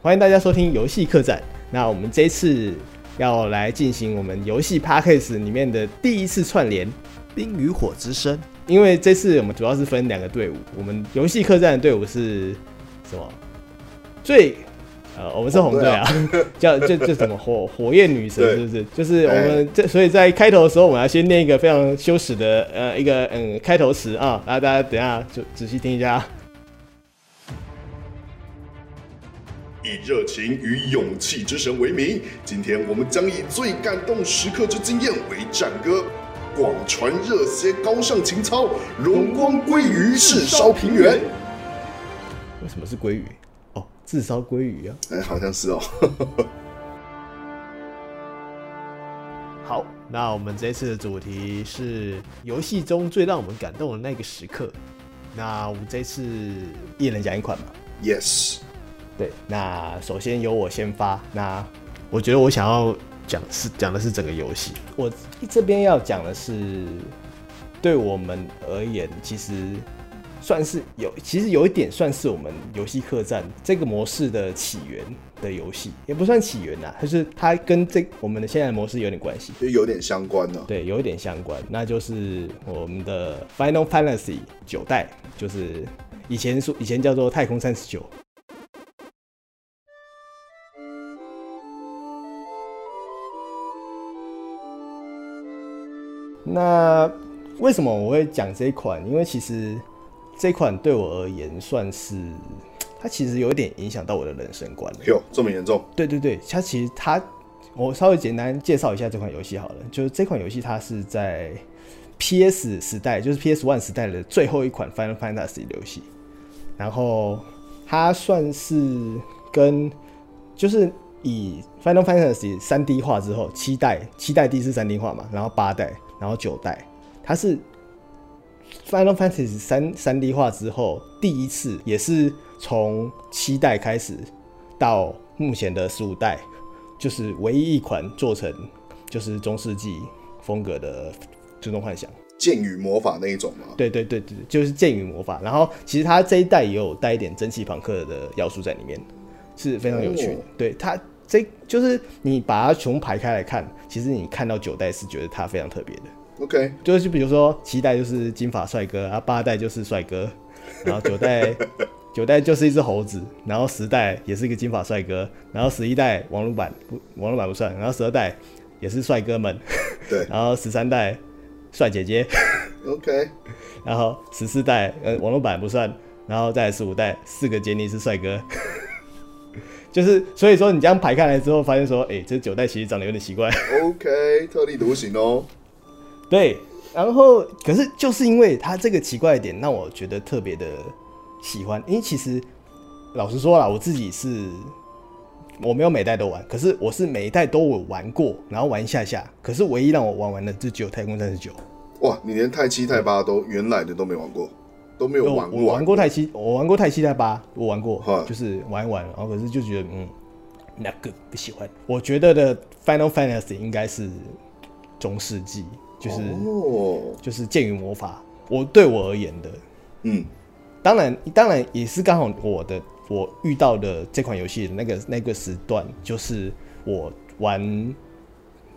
欢迎大家收听游戏客栈。那我们这一次要来进行我们游戏 p a c k a g e 里面的第一次串联《冰与火之声》，因为这次我们主要是分两个队伍，我们游戏客栈的队伍是什么？最呃，我们是红队啊，哦、啊 叫就就什么火火焰女神是不是？就是我们这，所以在开头的时候，我们要先念一个非常羞耻的呃一个嗯开头词啊，然后大家等一下就仔细听一下。以热情与勇气之神为名，今天我们将以最感动时刻之经验为战歌，广传热血高尚情操，荣光归于炙烧平原。为什么是鲑鱼？哦，自烧鲑鱼啊！哎、欸，好像是哦。好，那我们这次的主题是游戏中最让我们感动的那个时刻。那我们这次一人讲一款吧？Yes。对，那首先由我先发。那我觉得我想要讲是讲的是整个游戏。我这边要讲的是，对我们而言，其实算是有，其实有一点算是我们游戏客栈这个模式的起源的游戏，也不算起源呐，就是它跟这我们的现在的模式有点关系，就有点相关呢。对，有一点相关，那就是我们的 Final Fantasy 九代，就是以前说以前叫做太空三十九。那为什么我会讲这一款？因为其实这款对我而言算是，它其实有一点影响到我的人生观。哟，这么严重？对对对，它其实它，我稍微简单介绍一下这款游戏好了。就是这款游戏它是在 PS 时代，就是 PS One 时代的最后一款 Final Fantasy 游戏。然后它算是跟就是以 Final Fantasy 三 D 化之后，七代七代第一次三 D 化嘛，然后八代。然后九代，它是 Final Fantasy 三三 D 化之后第一次，也是从七代开始到目前的十五代，就是唯一一款做成就是中世纪风格的最终幻想，剑与魔法那一种吗？对对对对，就是剑与魔法。然后其实它这一代也有带一点蒸汽朋克的要素在里面，是非常有趣的。哦、对它。这就是你把它全部排开来看，其实你看到九代是觉得他非常特别的。OK，就是比如说七代就是金发帅哥啊，八代就是帅哥，然后九代九代就是一只猴子，然后十代也是一个金发帅哥，然后十一代王鲁版不王鲁版不算，然后十二代也是帅哥们，对，然后十三代帅姐姐，OK，然后十四代呃王鲁版不算，然后再十五代四个杰尼斯帅哥。就是，所以说你这样排开来之后，发现说，哎、欸，这九代其实长得有点奇怪。OK，特立独行哦。对，然后可是就是因为它这个奇怪的点，让我觉得特别的喜欢。因为其实老实说啦，我自己是我没有每代都玩，可是我是每一代都有玩过，然后玩一下下。可是唯一让我玩完的就只有太空三十九。哇，你连太七、太八都原来的都没玩过？都没有玩过，我玩过太七，我玩过太七太八，我玩过，就是玩一玩，然后可是就觉得嗯，那个不喜欢。我觉得的 Final Fantasy 应该是中世纪，就是、哦、就是剑与魔法。我对我而言的，嗯，当然当然也是刚好我的我遇到的这款游戏的那个那个时段，就是我玩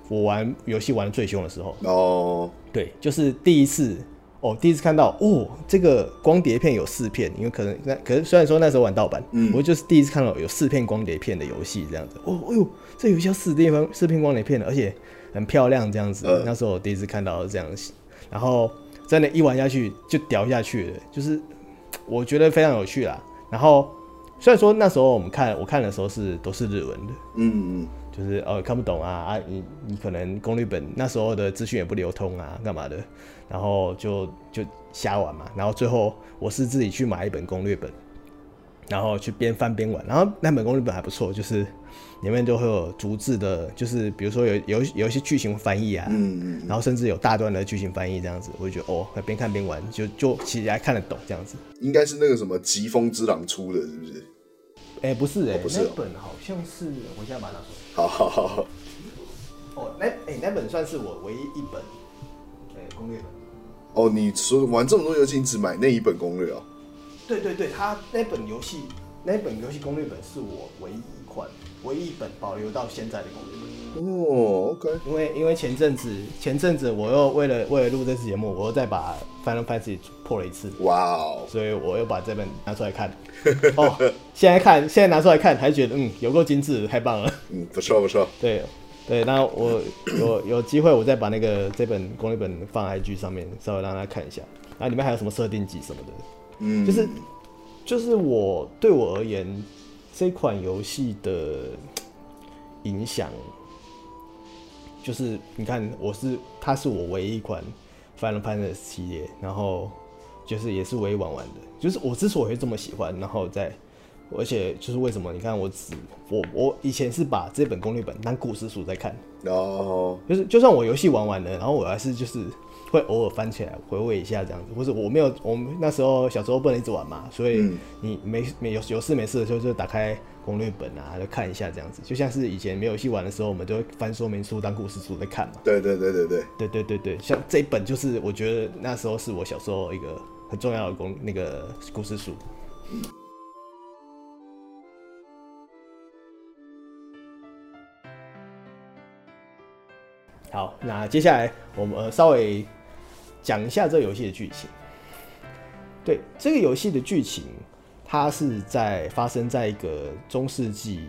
我玩游戏玩的最凶的时候。哦，对，就是第一次。哦，第一次看到哦，这个光碟片有四片，因为可能那可是虽然说那时候玩盗版，嗯，我就是第一次看到有四片光碟片的游戏这样子。哦，哎呦，这游戏要四片四片光碟片的，而且很漂亮这样子。呃、那时候我第一次看到这样，然后真的，一玩下去就掉下去了，就是我觉得非常有趣啦。然后虽然说那时候我们看我看的时候是都是日文的，嗯嗯。就是哦看不懂啊啊你你可能攻略本那时候的资讯也不流通啊干嘛的，然后就就瞎玩嘛，然后最后我是自己去买一本攻略本，然后去边翻边玩，然后那本攻略本还不错，就是里面就会有逐字的，就是比如说有有有一些剧情翻译啊，嗯嗯，然后甚至有大段的剧情翻译这样子，我就觉得哦边看边玩就就其实还看得懂这样子，应该是那个什么疾风之狼出的是不是？哎、欸，不是哎、欸，哦、不是、哦，那本好像是，我现在把它拿出来。好好好好。哦，那哎、欸，那本算是我唯一一本，哎、欸，攻略本。哦，你说玩这么多游戏，你只买那一本攻略啊？对对对，他那本游戏那本游戏攻略本是我唯一一款、唯一一本保留到现在的攻略本。哦，OK。因为因为前阵子前阵子我又为了为了录这次节目，我又再把 Final Fantasy 破了一次。哇哦！所以我又把这本拿出来看。哦，现在看，现在拿出来看，还觉得嗯，有够精致，太棒了。嗯，不错不错。对对，那我有有机会，我再把那个这本攻略本放 IG 上面，稍微让大家看一下。然后里面还有什么设定集什么的。嗯，就是就是我对我而言，这款游戏的影响。就是你看，我是它是我唯一一款 Final Fantasy 系列，然后就是也是唯一玩完的。就是我之所以会这么喜欢，然后在而且就是为什么？你看我只我我以前是把这本攻略本当故事书在看，哦，就是就算我游戏玩完了，然后我还是就是。会偶尔翻起来回味一下这样子，或者我没有，我们那时候小时候不能一直玩嘛，所以你没没有有事没事的时候就打开攻略本啊，就看一下这样子，就像是以前没有游戏玩的时候，我们就会翻说明书当故事书在看嘛。对对对对对对对对对，像这一本就是我觉得那时候是我小时候一个很重要的公那个故事书。好，那接下来我们稍微。讲一下这个游戏的剧情。对，这个游戏的剧情，它是在发生在一个中世纪，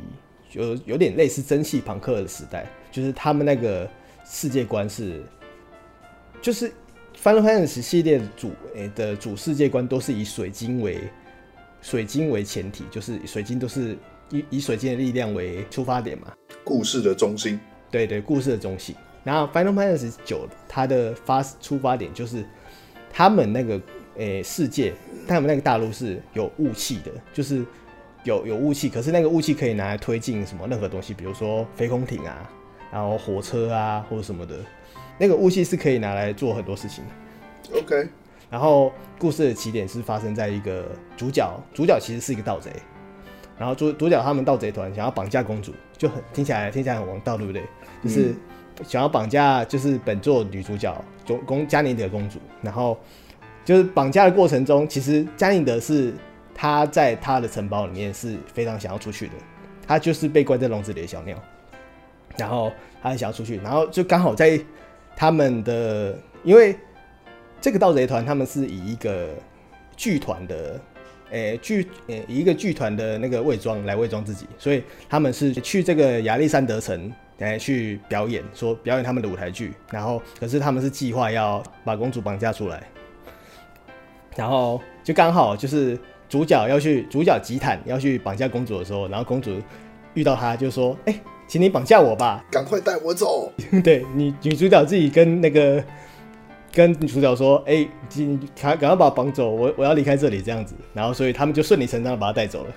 有有点类似蒸汽朋克的时代，就是他们那个世界观是，就是 Final Fantasy 系列的主诶、欸、的主世界观都是以水晶为水晶为前提，就是水晶都是以以水晶的力量为出发点嘛，故事的中心。对对，故事的中心。然后 Final Fantasy 九，它的发出发点就是他们那个诶、欸、世界，他们那个大陆是有雾气的，就是有有雾气，可是那个雾气可以拿来推进什么任何东西，比如说飞空艇啊，然后火车啊或者什么的，那个雾气是可以拿来做很多事情的。OK，然后故事的起点是发生在一个主角，主角其实是一个盗贼，然后主主角他们盗贼团想要绑架公主，就很听起来听起来很王道，对不对？就是。想要绑架就是本作女主角公公加尼德公主，然后就是绑架的过程中，其实加尼德是她在她的城堡里面是非常想要出去的，她就是被关在笼子里的小鸟，然后他很想要出去，然后就刚好在他们的，因为这个盗贼团他们是以一个剧团的，诶剧诶以一个剧团的那个伪装来伪装自己，所以他们是去这个亚历山德城。来去表演，说表演他们的舞台剧，然后可是他们是计划要把公主绑架出来，然后就刚好就是主角要去，主角吉坦要去绑架公主的时候，然后公主遇到他就说：“哎、欸，请你绑架我吧，赶快带我走。”对，女女主角自己跟那个跟女主角说：“哎、欸，你赶赶快把我绑走，我我要离开这里这样子。”然后所以他们就顺理成章的把他带走了。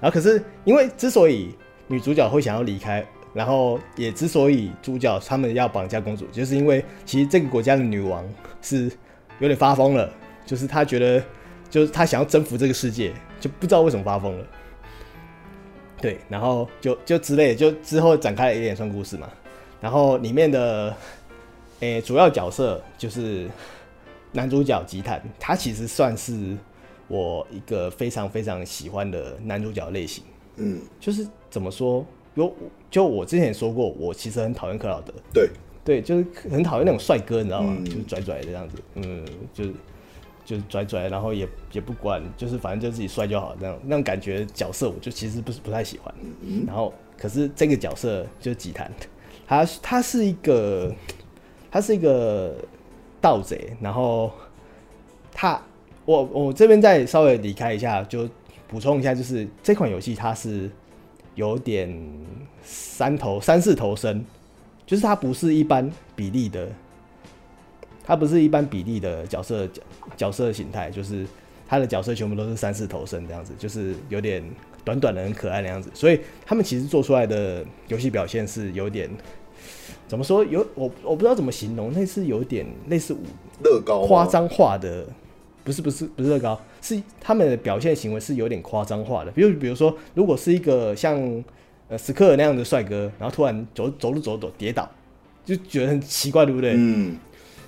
然后可是因为之所以女主角会想要离开。然后也之所以主角他们要绑架公主，就是因为其实这个国家的女王是有点发疯了，就是她觉得就是她想要征服这个世界，就不知道为什么发疯了。对，然后就就之类，就之后展开了一连串故事嘛。然后里面的诶主要角色就是男主角吉坦，他其实算是我一个非常非常喜欢的男主角类型。嗯，就是怎么说？有，就我之前也说过，我其实很讨厌克劳德。对，对，就是很讨厌那种帅哥，你知道吗？嗯、就是拽拽的这样子，嗯，就是就是拽拽，然后也也不管，就是反正就自己帅就好，那种那种感觉角色，我就其实不是不太喜欢。嗯、然后，可是这个角色就是吉坦，他他是一个他是一个盗贼，然后他我我这边再稍微离开一下，就补充一下，就是这款游戏它是。有点三头三四头身，就是他不是一般比例的，他不是一般比例的角色角角色形态，就是他的角色全部都是三四头身这样子，就是有点短短的很可爱的样子，所以他们其实做出来的游戏表现是有点怎么说？有我我不知道怎么形容，那是有点类似乐高夸张化的。不是不是不是乐高，是他们的表现行为是有点夸张化的。比如比如说，如果是一个像呃史克尔那样的帅哥，然后突然走走路走走跌倒，就觉得很奇怪，对不对？嗯。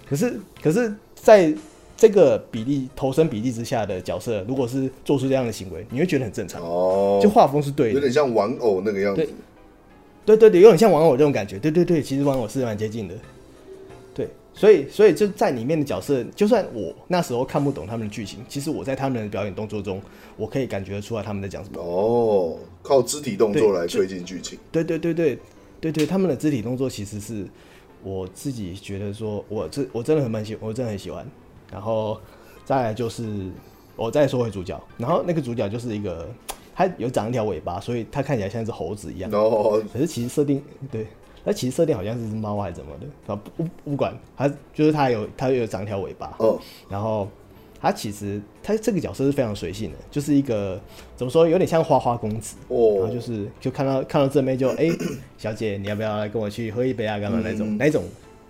可是可是在这个比例投身比例之下的角色，如果是做出这样的行为，你会觉得很正常哦。就画风是对的，有点像玩偶那个样子。对，对对对，有点像玩偶这种感觉。对对对，其实玩偶是蛮接近的。对，所以所以就在里面的角色，就算我那时候看不懂他们的剧情，其实我在他们的表演动作中，我可以感觉得出来他们在讲什么。哦，靠肢体动作来推进剧情。对对对对对对，他们的肢体动作其实是我自己觉得说，我这我真的很蛮喜，我真的很喜欢。然后再来就是，我再说回主角，然后那个主角就是一个，他有长一条尾巴，所以他看起来像只猴子一样。哦。可是其实设定对，那其实设定好像是只猫还是怎么的，不不不管，他就是他有他有长一条尾巴。哦。然后他其实他这个角色是非常随性的，就是一个怎么说，有点像花花公子。哦。然后就是就看到看到正妹就 哎，小姐你要不要来跟我去喝一杯啊？干嘛那种、嗯、那种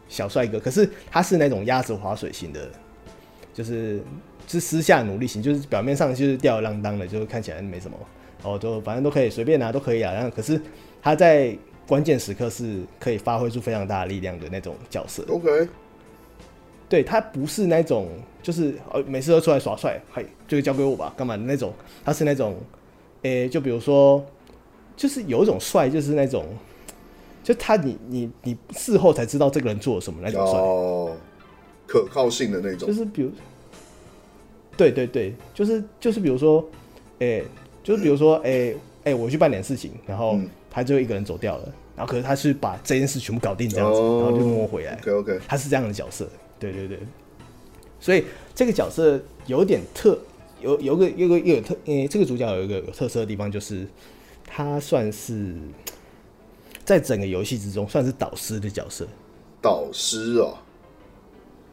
小帅哥，可是他是那种鸭子划水型的。就是是私下努力型，就是表面上就是吊儿郎当的，就是看起来没什么，哦，就反正都可以随便拿，都可以啊。然后可是他在关键时刻是可以发挥出非常大的力量的那种角色。OK，对，他不是那种就是呃每次都出来耍帅，嘿，这个交给我吧，干嘛的那种。他是那种，诶、欸，就比如说，就是有一种帅，就是那种，就他你你你事后才知道这个人做了什么那种帅。Oh. 可靠性的那种，就是比如，对对对，就是就是比如说，哎、欸，就是比如说，哎、欸、哎、欸，我去办点事情，然后他最后一个人走掉了，然后可是他是把这件事全部搞定这样子，哦、然后就摸回来。OK OK，他是这样的角色，对对对，所以这个角色有点特，有有个有个有特，因、欸、为这个主角有一个有特色的地方，就是他算是 在整个游戏之中算是导师的角色。导师哦。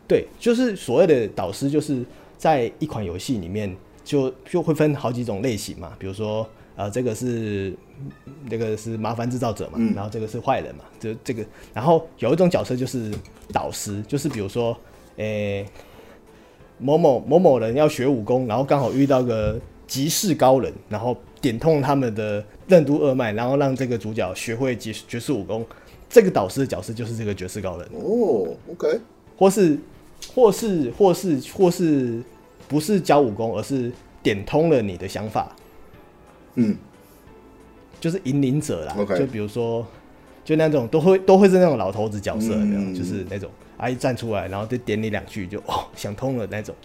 对，就是所谓的导师，就是在一款游戏里面就就会分好几种类型嘛，比如说呃，这个是这个是麻烦制造者嘛，嗯、然后这个是坏人嘛，就这个，然后有一种角色就是导师，就是比如说，诶、欸，某某某某人要学武功，然后刚好遇到个极世高人，然后点通他们的任督二脉，然后让这个主角学会绝绝世武功，这个导师的角色就是这个绝世高人。哦，OK，或是。或是或是或是不是教武功，而是点通了你的想法，嗯，就是引领者啦。Okay. 就比如说，就那种都会都会是那种老头子角色，嗯、就是那种阿姨站出来，然后就点你两句，就 哦想通了那种。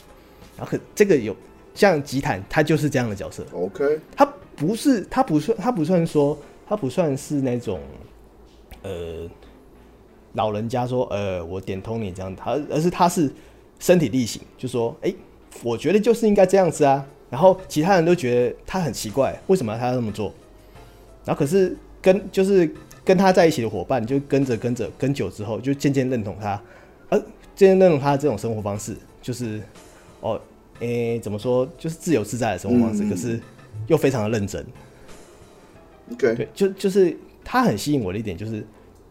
然后可这个有像吉坦，他就是这样的角色。OK，他不是他不算他不算说他不算是那种呃。老人家说：“呃，我点通你这样，他而是他是身体力行，就说：哎、欸，我觉得就是应该这样子啊。然后其他人都觉得他很奇怪，为什么他要这么做？然后可是跟就是跟他在一起的伙伴，就跟着跟着跟久之后，就渐渐认同他，呃，渐渐认同他的这种生活方式，就是哦，诶、欸，怎么说，就是自由自在的生活方式，嗯、可是又非常的认真。OK，对，就就是他很吸引我的一点就是。”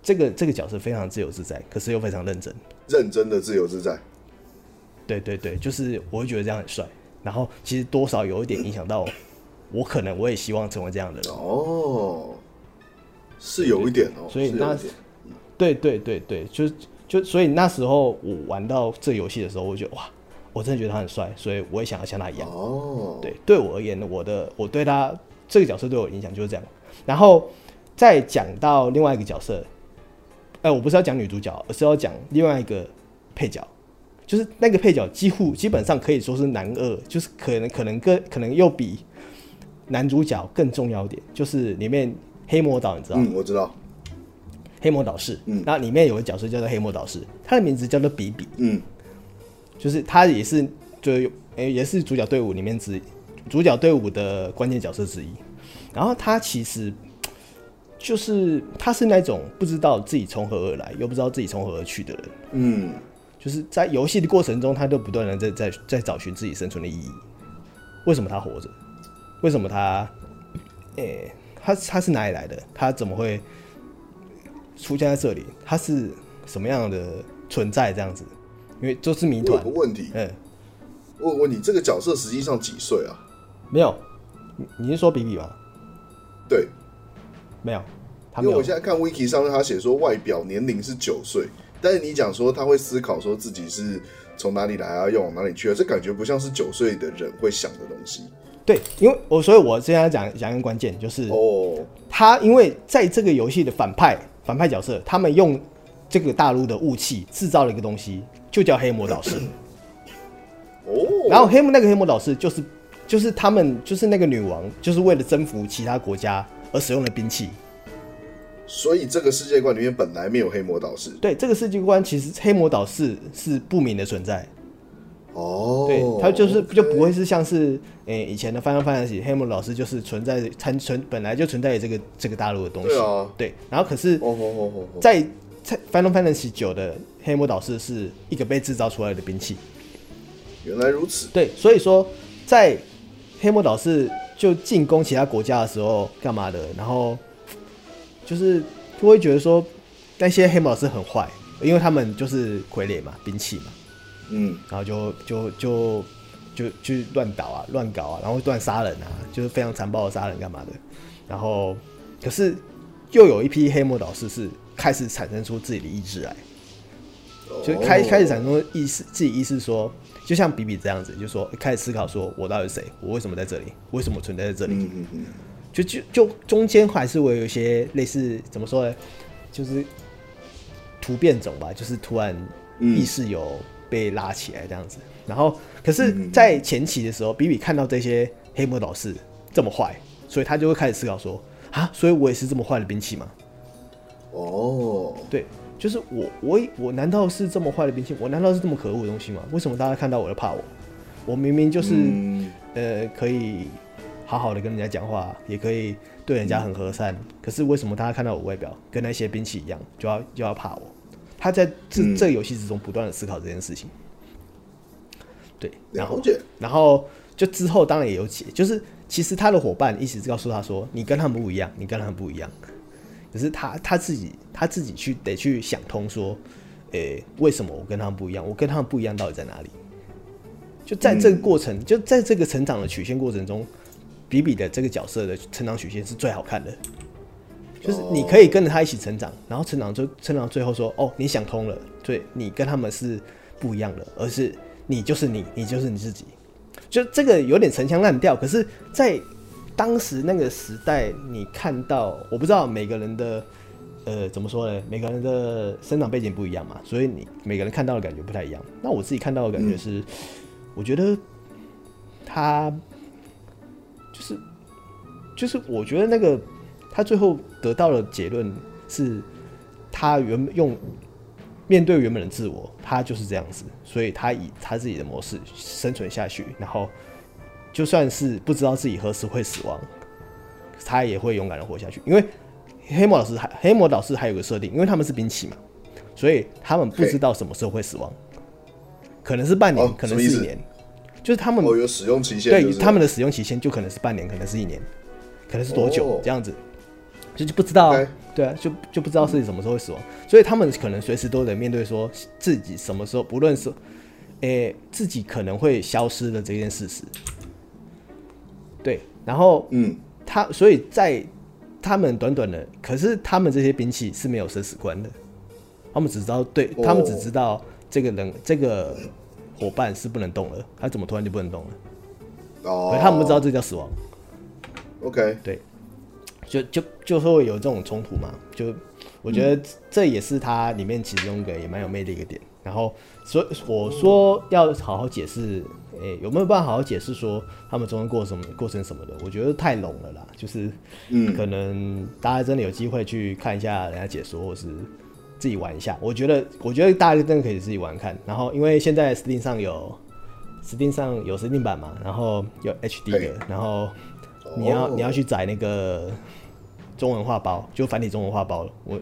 这个这个角色非常自由自在，可是又非常认真，认真的自由自在。对对对，就是我会觉得这样很帅。然后其实多少有一点影响到我，可能我也希望成为这样的人。哦，是有一点哦。所以那，对对对对，就就所以那时候我玩到这游戏的时候，我觉得哇，我真的觉得他很帅，所以我也想要像他一样。哦，对，对我而言，我的我对他这个角色对我影响就是这样。然后再讲到另外一个角色。哎，我不是要讲女主角，而是要讲另外一个配角，就是那个配角几乎基本上可以说是男二，就是可能可能跟可能又比男主角更重要一点，就是里面黑魔导，你知道吗？嗯，我知道。黑魔导士，嗯，那里面有个角色叫做黑魔导士，他的名字叫做比比，嗯，就是他也是就哎也是主角队伍里面之主角队伍的关键角色之一，然后他其实。就是他是那种不知道自己从何而来，又不知道自己从何而去的人。嗯，就是在游戏的过程中，他都不断的在在在找寻自己生存的意义。为什么他活着？为什么他？诶、欸，他他是哪里来的？他怎么会出现在这里？他是什么样的存在？这样子，因为都是谜团。有个问题，嗯，我问你，这个角色实际上几岁啊？没有，你是说比比吗？对，没有。因为我现在看 Wiki 上面，他写说外表年龄是九岁，但是你讲说他会思考说自己是从哪里来啊，要往哪里去啊？这感觉不像是九岁的人会想的东西。对，因为我所以，我现在讲讲一个关键就是哦，他因为在这个游戏的反派反派角色，他们用这个大陆的雾气制造了一个东西，就叫黑魔导士。哦，然后黑魔那个黑魔导士就是就是他们就是那个女王，就是为了征服其他国家而使用的兵器。所以这个世界观里面本来没有黑魔导士。对，这个世界观其实黑魔导士是不明的存在。哦，对，他就是就不会是像是诶、欸、以前的 Final Fantasy 黑魔导师就是存在参存本来就存在于这个这个大陆的东西，对啊，对，然后可是，在在 Final Fantasy 九的黑魔导师是一个被制造出来的兵器，原来如此，对，所以说在黑魔导师就进攻其他国家的时候干嘛的，然后就是就会觉得说那些黑魔导师很坏，因为他们就是傀儡嘛，兵器嘛。嗯，然后就就就就去乱搞啊，乱搞啊，然后乱杀人啊，就是非常残暴的杀人干嘛的。然后，可是又有一批黑魔导师是开始产生出自己的意志来，就开开始产生意识，自己意识说，就像比比这样子，就说开始思考说，我到底是谁？我为什么在这里？为什么存在在这里？嗯嗯嗯，就就就中间还是会有一些类似怎么说呢？就是突变种吧，就是突然意识有。被拉起来这样子，然后可是，在前期的时候，比比看到这些黑魔导士这么坏，所以他就会开始思考说：啊，所以我也是这么坏的兵器吗？哦，对，就是我，我，我难道是这么坏的兵器？我难道是这么可恶的东西吗？为什么大家看到我就怕我？我明明就是、嗯、呃，可以好好的跟人家讲话，也可以对人家很和善，可是为什么大家看到我外表跟那些兵器一样，就要就要怕我？他在这这个游戏之中不断的思考这件事情，对，然后然后就之后当然也有解，就是其实他的伙伴一直告诉他说，你跟他们不一样，你跟他们不一样，可是他他自己他自己去得去想通说，诶，为什么我跟他们不一样？我跟他们不一样到底在哪里？就在这个过程，就在这个成长的曲线过程中，比比的这个角色的成长曲线是最好看的。就是你可以跟着他一起成长，然后成长就成长，最后说哦，你想通了，对，你跟他们是不一样的，而是你就是你，你就是你自己。就这个有点陈腔滥调，可是，在当时那个时代，你看到，我不知道每个人的呃怎么说呢？每个人的生长背景不一样嘛，所以你每个人看到的感觉不太一样。那我自己看到的感觉是，我觉得他就是就是我觉得那个。他最后得到的结论是，他原用面对原本的自我，他就是这样子，所以他以他自己的模式生存下去，然后就算是不知道自己何时会死亡，他也会勇敢的活下去。因为黑魔老师还黑魔导师还有个设定，因为他们是兵器嘛，所以他们不知道什么时候会死亡，可能是半年，可能是一年，就是他们有使用期限，对他们的使用期限就可能是半年，可能是一年，可能是多久这样子。就就不知道，Okay. 对啊，就就不知道自己什么时候会死亡，所以他们可能随时都得面对说自己什么时候，不论是，诶、欸，自己可能会消失的这件事实。对，然后，嗯，他所以在他们短短的，可是他们这些兵器是没有生死观的，他们只知道，对他们只知道这个人这个伙伴是不能动了，他怎么突然就不能动了？哦，可他们不知道这叫死亡。OK，对。就就就会有这种冲突嘛，就我觉得这也是它里面其中一个也蛮有魅力的一个点。然后所以我说要好好解释，诶、欸，有没有办法好好解释说他们中间过什么过程什么的？我觉得太笼了啦，就是嗯，可能大家真的有机会去看一下人家解说，或是自己玩一下。我觉得我觉得大家真的可以自己玩看。然后因为现在 Steam 上有 Steam 上有 Steam 版嘛，然后有 HD 的，然后。你要你要去载那个中文画包，就繁体中文画包，我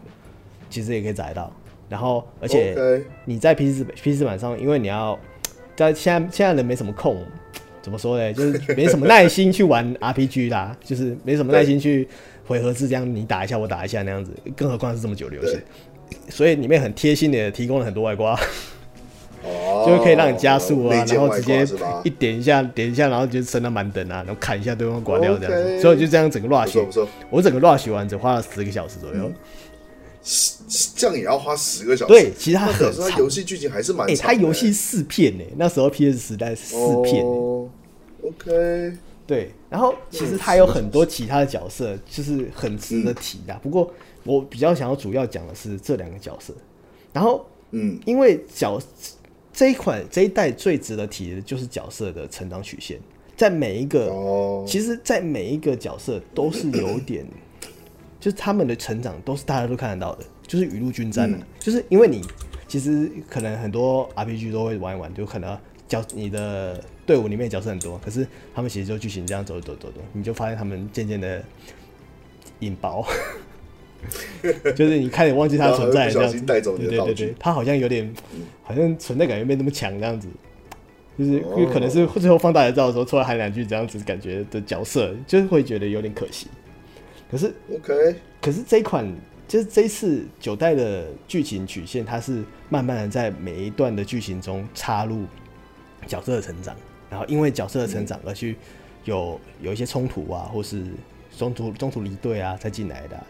其实也可以载到。然后，而且你在 PC PC 版上，因为你要在现在现在人没什么空，怎么说呢？就是没什么耐心去玩 RPG 啦，就是没什么耐心去回合制这样，你打一下我打一下那样子。更何况是这么久的游戏，所以里面很贴心的提供了很多外挂。就可以让你加速啊，然后直接一点一下，点一下，然后就升到满等啊，然后砍一下对方挂掉这样子，所以就这样整个 rush，我整个 rush 完只花了十个小时左右。这样也要花十个小时。对，其实它很长。它游戏剧情还是蛮长的。哎、欸，它游戏四片呢，那时候 PS 时代四片。哦、OK。对，然后其实它有很多其他的角色，就是很值得提的。嗯、不过我比较想要主要讲的是这两个角色。然后，嗯，因为角这一款这一代最值得提的就是角色的成长曲线，在每一个，哦、其实，在每一个角色都是有点。就是他们的成长都是大家都看得到的，就是雨露均沾的。嗯、就是因为你其实可能很多 RPG 都会玩一玩，就可能角你的队伍里面角色很多，可是他们其实就剧情这样走走走走，你就发现他们渐渐的引爆，就是你看你忘记他的存在这样子，对对对对，他好像有点好像存在感觉没那么强这样子，就是因为可能是最后放大来照的时候突然喊两句这样子感觉的角色，就是会觉得有点可惜。可是，OK，可是这一款就是这一次九代的剧情曲线，它是慢慢的在每一段的剧情中插入角色的成长，然后因为角色的成长而去有有一些冲突啊，或是中途中途离队啊再进来的啊。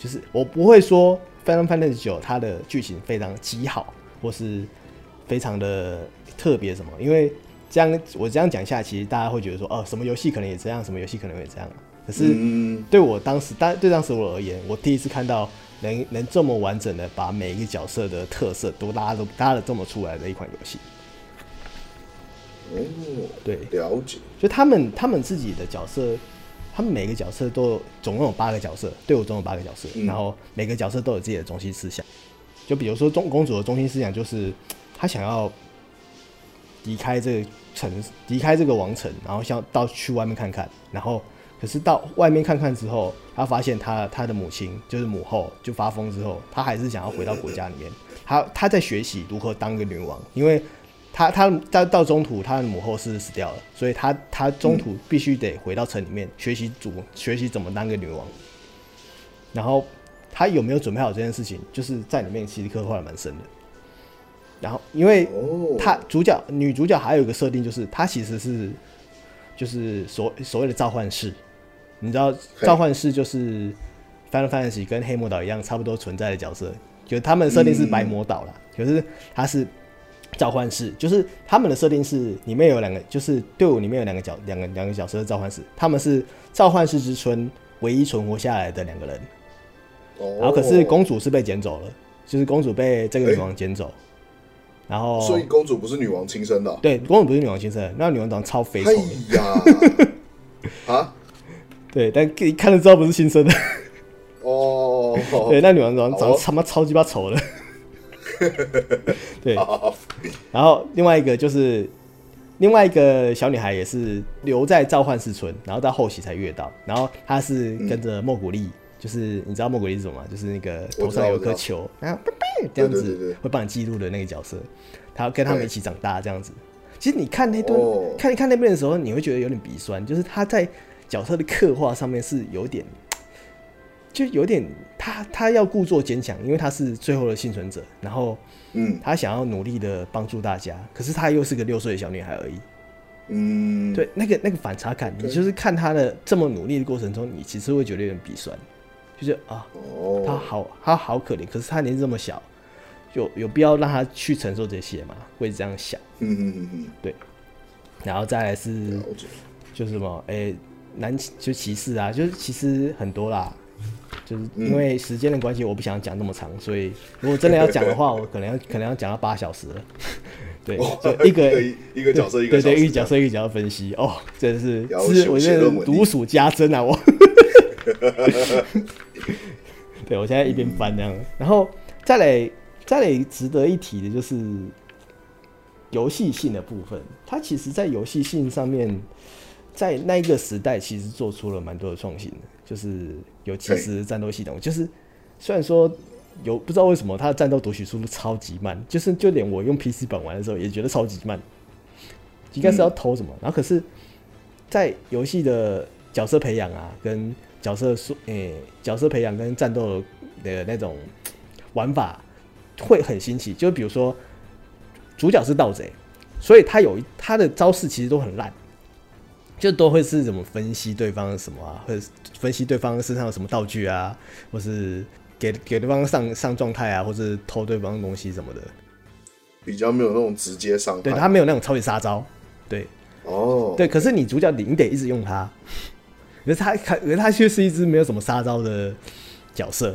就是我不会说《Final Fantasy 九》它的剧情非常极好，或是非常的特别什么，因为这样我这样讲下，其实大家会觉得说，哦，什么游戏可能也这样，什么游戏可能也这样。可是对我当时，但对当时我而言，我第一次看到能能这么完整的把每一个角色的特色都拉都拉的这么出来的一款游戏。哦，对，了解。就他们他们自己的角色，他们每个角色都有总共有八个角色，队伍总有八个角色，然后每个角色都有自己的中心思想。就比如说中公主的中心思想就是她想要离开这个城，离开这个王城，然后想到去外面看看，然后。可是到外面看看之后，她发现她她的母亲就是母后就发疯之后，她还是想要回到国家里面。她她在学习如何当个女王，因为他他到到中途他的母后是死掉了，所以他他中途必须得回到城里面学习主学习怎么当个女王。然后他有没有准备好这件事情，就是在里面其实刻画的蛮深的。然后因为他主角女主角还有一个设定，就是她其实是就是所所谓的召唤师。你知道召唤师就是《Final Fantasy》跟黑魔岛一样差不多存在的角色，就是他们的设定是白魔岛啦，可是他是召唤师，就是他们的设定是里面有两个，就是队伍里面有两个角两个两个角色的召唤师，他们是召唤师之村唯一存活下来的两个人。然后可是公主是被捡走了，就是公主被这个女王捡走，然后所以公主不是女王亲生的，对，公主不是女王亲生的，那女王长得超肥丑的呀，啊。对，但一看就知道不是亲生的。哦，对，那女王长长他妈超级巴丑的。对，然后另外一个就是另外一个小女孩也是留在召唤师村，然后到后期才遇到。然后她是跟着莫古力，就是你知道莫古力是什么吗？就是那个头上有一颗球，然后这样子会帮你记录的那个角色。她跟他们一起长大这样子。其实你看那段看一看那边的时候，你会觉得有点鼻酸，就是他在。角色的刻画上面是有点，就有点他他要故作坚强，因为他是最后的幸存者，然后嗯，他想要努力的帮助大家，可是他又是个六岁的小女孩而已，嗯，对，那个那个反差感，你就是看他的这么努力的过程中，你其实会觉得有点鼻酸，就是啊，他好他好可怜，可是他年纪这么小，有有必要让他去承受这些吗？会这样想，嗯嗯嗯嗯，对，然后再来是就是什么，哎、欸。男就歧视啊，就是其实很多啦，就是因为时间的关系，我不想讲那么长，所以 如果真的要讲的话，我可能要 可能要讲到八小时了。对，就一个一个角色一个对对，一个角色一个角色分析哦，真的是是我觉得如数家珍啊，我。对，我现在一边翻这样，然后再来再来值得一提的就是游戏性的部分，它其实在游戏性上面。在那一个时代，其实做出了蛮多的创新的，就是有即时战斗系统。就是虽然说有不知道为什么它的战斗读取速度超级慢，就是就连我用 PC 版玩的时候也觉得超级慢，应该是要偷什么。然后可是，在游戏的角色培养啊，跟角色诶、欸、角色培养跟战斗的那种玩法会很新奇。就比如说主角是盗贼，所以他有他的招式其实都很烂。就都会是怎么分析对方什么啊，或者分析对方身上有什么道具啊，或是给给对方上上状态啊，或是偷对方东西什么的，比较没有那种直接伤害。对，他没有那种超级杀招，对，哦，对，可是你主角你得一直用他，可是他可可是他却是一只没有什么杀招的角色，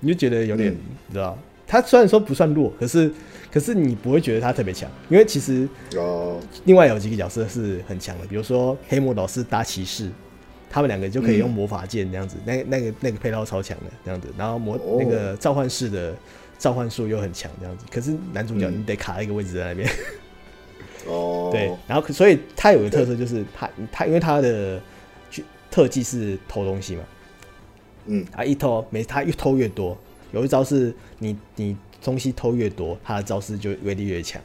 你就觉得有点，嗯、你知道，他虽然说不算弱，可是可是你不会觉得他特别强，因为其实哦，另外有几个角色是很强的，比如说黑魔导师搭骑士。他们两个就可以用魔法剑这样子，嗯、那那个那个配套超强的这样子，然后魔、哦、那个召唤士的召唤术又很强这样子。可是男主角你得卡一个位置在那边。哦。对，然后所以他有个特色就是他他因为他的特技是偷东西嘛，嗯，他一偷没他越偷越多，有一招是你你东西偷越多，他的招式就威力越强，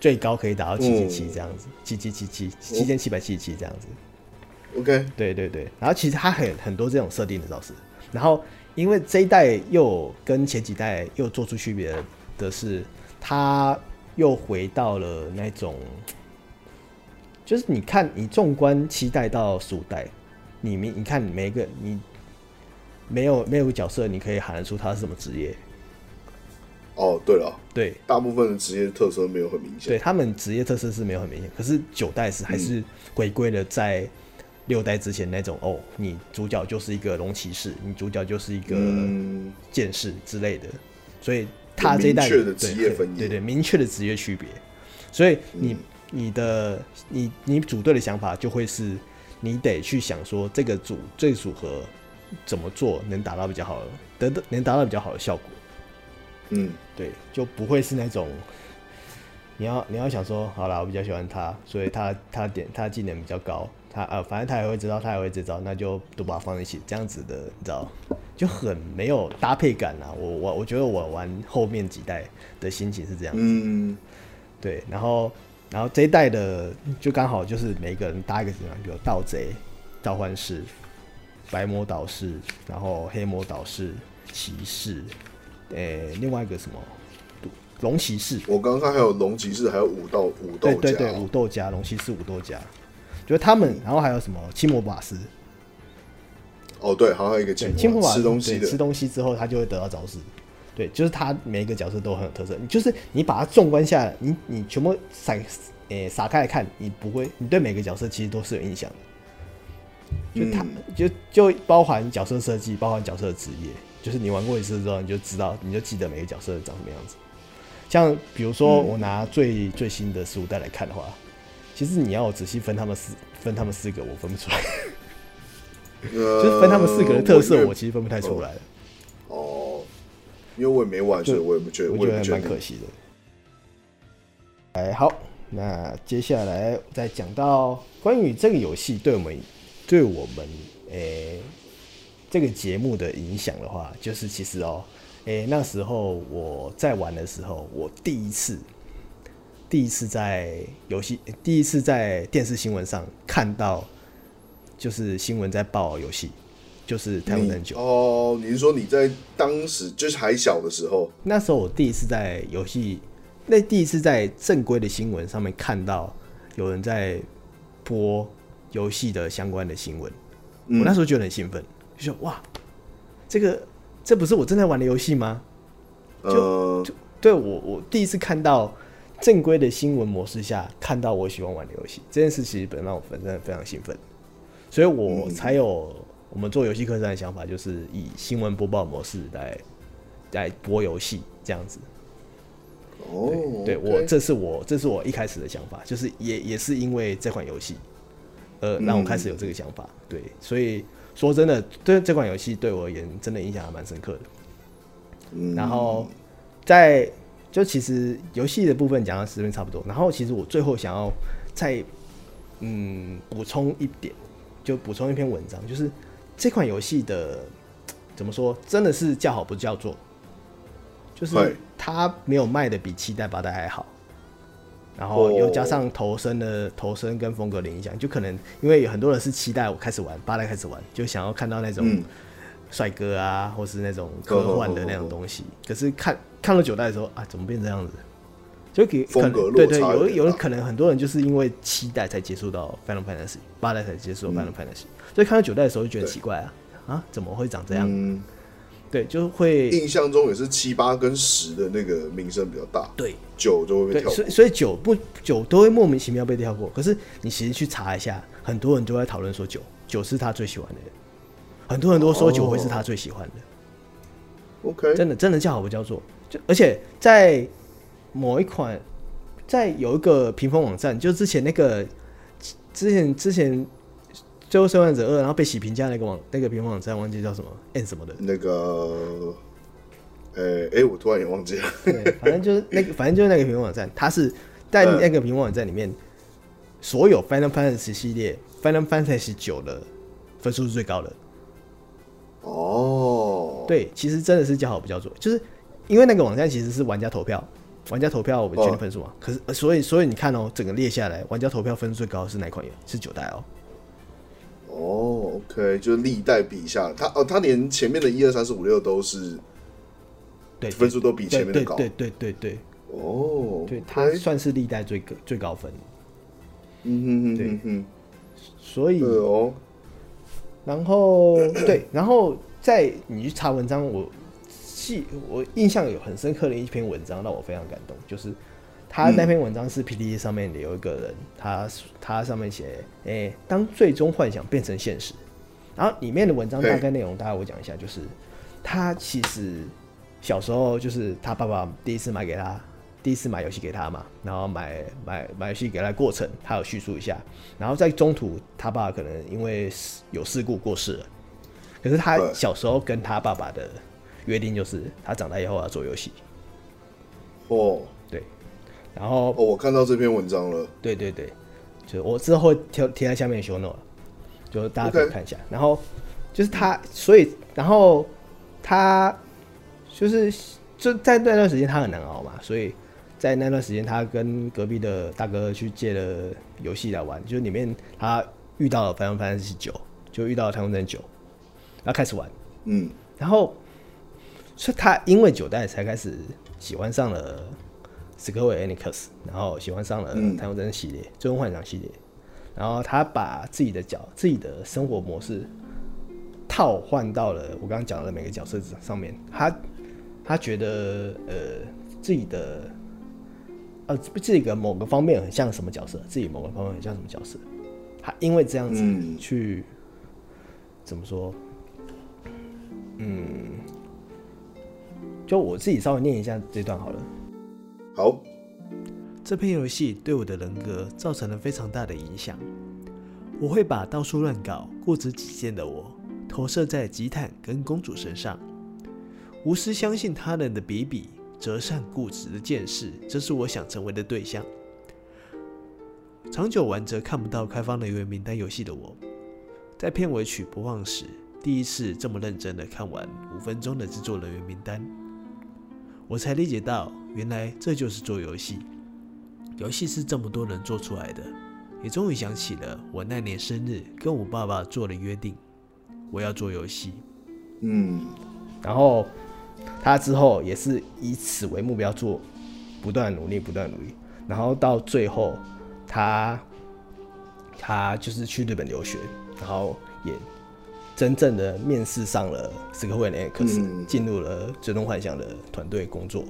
最高可以打到七七七这样子，七七七七七千七百七十七这样子。OK，对对对，然后其实他很很多这种设定的招式，然后因为这一代又跟前几代又做出区别的是，他又回到了那种，就是你看你纵观七代到十五代，你你你看每一个你没有没有个角色你可以喊得出他是什么职业。哦，对了，对，大部分的职业特色没有很明显，对他们职业特色是没有很明显，可是九代是还是回归了在。六代之前那种哦，你主角就是一个龙骑士，你主角就是一个剑士之类的，嗯、所以他这一代的职业分对对，对明确的职业区别，所以你、嗯、你的你你组队的想法就会是，你得去想说这个组这个组合怎么做能达到比较好的，得能达到比较好的效果，嗯，对，就不会是那种你要你要想说，好啦，我比较喜欢他，所以他他点他技能比较高。他呃，反正他也会知道，他也会知道，那就都把它放在一起，这样子的，你知道，就很没有搭配感啊。我我我觉得我玩后面几代的心情是这样子，嗯，对。然后然后这一代的就刚好就是每个人搭一个怎么样，比如盗贼、召唤师、白魔导士，然后黑魔导士、骑士，诶、欸，另外一个什么龙骑士。我刚刚看还有龙骑士，还有武斗武斗对对对，武斗家龙骑士武斗家。就是他们，然后还有什么青魔法师？哦，对，还有一个青魔法师，吃东西，吃东西之后他就会得到招式。对，就是他每一个角色都很有特色。就是你把它纵观下来，你你全部撒诶撒开来看，你不会，你对每个角色其实都是有印象的。就他，嗯、就就包含角色设计，包含角色的职业。就是你玩过一次之后，你就知道，你就记得每个角色长什么样子。像比如说，我拿最、嗯、最新的十五代来看的话。其实你要我仔细分他们四分他们四个，我分不出来。呃、就是分他们四个的特色，我其实分不太出来。哦，因为我也没玩，所以我也不觉得，我觉得还蛮可惜的。哎，好，那接下来再讲到关于这个游戏对我们对我们诶、欸、这个节目的影响的话，就是其实哦，诶、欸、那时候我在玩的时候，我第一次。第一次在游戏，第一次在电视新闻上看到，就是新闻在报游戏，就是《太空战九》哦。你是说你在当时就是还小的时候？那时候我第一次在游戏，那第一次在正规的新闻上面看到有人在播游戏的相关的新闻，嗯、我那时候觉得很兴奋，就说哇，这个这不是我正在玩的游戏吗？就、呃、就对我我第一次看到。正规的新闻模式下看到我喜欢玩的游戏，这件事其实本让我本身非常兴奋，所以我才有我们做游戏客栈的想法，就是以新闻播报模式来来播游戏这样子。哦，对，我这是我这是我一开始的想法，就是也也是因为这款游戏，呃，让我开始有这个想法。对，所以说真的，对这款游戏对我而言，真的影响还蛮深刻的。然后在。就其实游戏的部分讲到这边差不多，然后其实我最后想要再嗯补充一点，就补充一篇文章，就是这款游戏的怎么说，真的是叫好不叫座，就是它没有卖的比七代八代还好，然后又加上头身的头身跟风格的影响，就可能因为有很多人是期待我开始玩，八代开始玩，就想要看到那种帅哥啊，或是那种科幻的那种东西，可是看。看了九代的时候啊，怎么变这样子？就给可能对对，有有可能很多人就是因为期待才接触到 Final Fantasy，八代才接触到 Final Fantasy，所以看到九代的时候就觉得奇怪啊啊，怎么会长这样？对，就会印象中也是七八跟十的那个名声比较大，对，九就会被跳过，所以所以九不九都会莫名其妙被跳过。可是你其实去查一下，很多人都在讨论说九九是他最喜欢的，很多人都说九会是他最喜欢的。Oh. OK，真的真的叫好不叫座，就而且在某一款，在有一个评分网站，就之前那个之前之前。最后生还者二，然后被洗评价那个网那个评分网站忘记叫什么 N 什么的，那个，呃、欸，哎、欸，我突然也忘记了。对，反正就是那个，反正就是那个评分网站，它是在那个评分网站里面，嗯、所有 Final Fantasy 系列 Final Fantasy 九的分数是最高的。哦，对，其实真的是叫好不叫座，就是因为那个网站其实是玩家投票，玩家投票我们决定分数嘛。哦、可是，所以，所以你看哦，整个列下来，玩家投票分数最高的是哪款游戏？是九代哦。哦，OK，就是历代比下，他哦，他连前面的一二三四五六都是，对，分数都比前面的高，对对对对，哦，对，他算是历代最高最高分，嗯哼哼哼哼，所以哦，然后对，然后在你去查文章，我记我印象有很深刻的一篇文章让我非常感动，就是。他那篇文章是 PTT 上面有一个人，他他上面写，哎、欸，当最终幻想变成现实，然后里面的文章大概内容，大概我讲一下，就是他其实小时候就是他爸爸第一次买给他，第一次买游戏给他嘛，然后买买买游戏给他的过程，他有叙述一下，然后在中途他爸可能因为有事故过世了，可是他小时候跟他爸爸的约定就是，他长大以后要做游戏，哦。然后哦，我看到这篇文章了。对对对，就我之后会贴贴在下面 show note，就大家可以看一下。然后就是他，所以然后他就是就在那段时间他很难熬嘛，所以在那段时间他跟隔壁的大哥去借了游戏来玩，就是里面他遇到了《Final Fantasy 九》，就遇到了《太空战九》，然后开始玩。嗯，然后所以他因为九代才开始喜欢上了。史克威尔艾尼克斯，然后喜欢上了《太空战士》系列，嗯《最终幻想》系列，然后他把自己的角、自己的生活模式套换到了我刚刚讲的每个角色上面。他他觉得呃自己的呃这个某个方面很像什么角色，自己某个方面很像什么角色。他因为这样子去、嗯、怎么说？嗯，就我自己稍微念一下这段好了。好，这篇游戏对我的人格造成了非常大的影响。我会把到处乱搞、固执己见的我投射在吉坦跟公主身上，无私相信他人的比比，折善固执的见识，这是我想成为的对象。长久玩着看不到开放人员名单游戏的我，在片尾曲播放时，第一次这么认真的看完五分钟的制作人员名单，我才理解到。原来这就是做游戏，游戏是这么多人做出来的。也终于想起了我那年生日跟我爸爸做的约定，我要做游戏。嗯，然后他之后也是以此为目标做，不断努力，不断努力。然后到最后，他他就是去日本留学，然后也真正的面试上了史克威尔 X，进入了最终幻想的团队工作。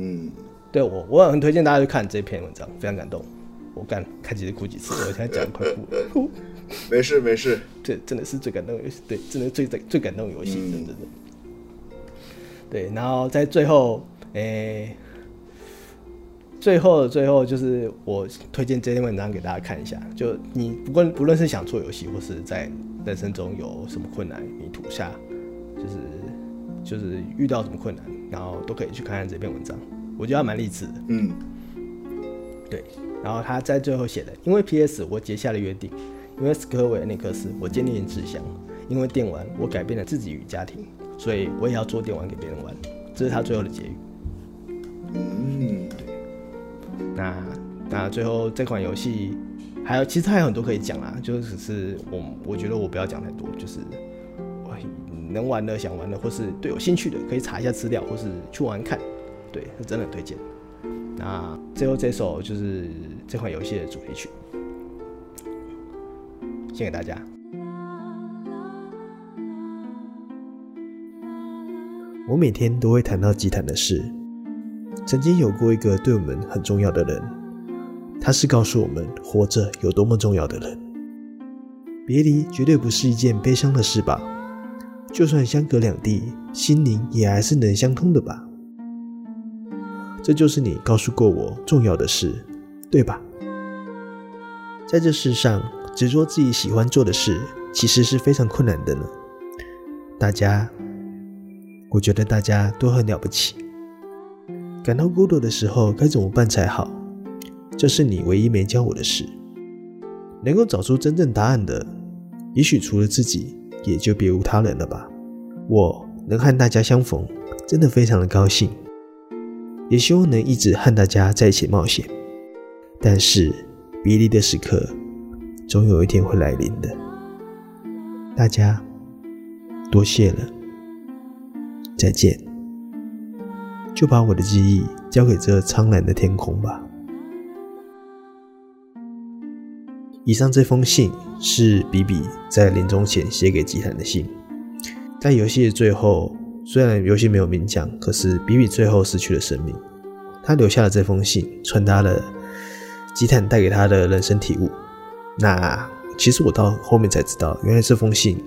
嗯，对我我很推荐大家去看这篇文章，非常感动。我干看几次哭几次，我现在讲快哭了。没 事没事，这真的是最感动的游戏，对，真的最最最感动的游戏，真的。对，然后在最后，诶、欸，最后的最后就是我推荐这篇文章给大家看一下。就你不论不论是想做游戏，或是在人生中有什么困难，你吐下，就是就是遇到什么困难。然后都可以去看看这篇文章，我觉得还蛮励志的。嗯，对。然后他在最后写的，因为 PS 我结下了约定，因为斯科维尼克斯我建立了志向，因为电玩我改变了自己与家庭，所以我也要做电玩给别人玩。这是他最后的结语。嗯，对。那那最后这款游戏还有其实还有很多可以讲啊，就只是我我觉得我不要讲太多，就是。能玩的、想玩的，或是对有兴趣的，可以查一下资料，或是去玩看。对，是真的推荐。那最后这首就是这款游戏的主题曲，献给大家。我每天都会谈到吉他的事。曾经有过一个对我们很重要的人，他是告诉我们活着有多么重要的人。别离绝对不是一件悲伤的事吧？就算相隔两地，心灵也还是能相通的吧？这就是你告诉过我重要的事，对吧？在这世上，执着自己喜欢做的事，其实是非常困难的呢。大家，我觉得大家都很了不起。感到孤独的时候该怎么办才好？这是你唯一没教我的事。能够找出真正答案的，也许除了自己，也就别无他人了吧。我能和大家相逢，真的非常的高兴。也希望能一直和大家在一起冒险。但是别离的时刻，总有一天会来临的。大家多谢了，再见。就把我的记忆交给这苍蓝的天空吧。以上这封信是比比在临终前写给吉坦的信。在游戏的最后，虽然游戏没有明讲，可是比比最后失去了生命。他留下了这封信，传达了吉坦带给他的人生体悟。那其实我到后面才知道，原来这封信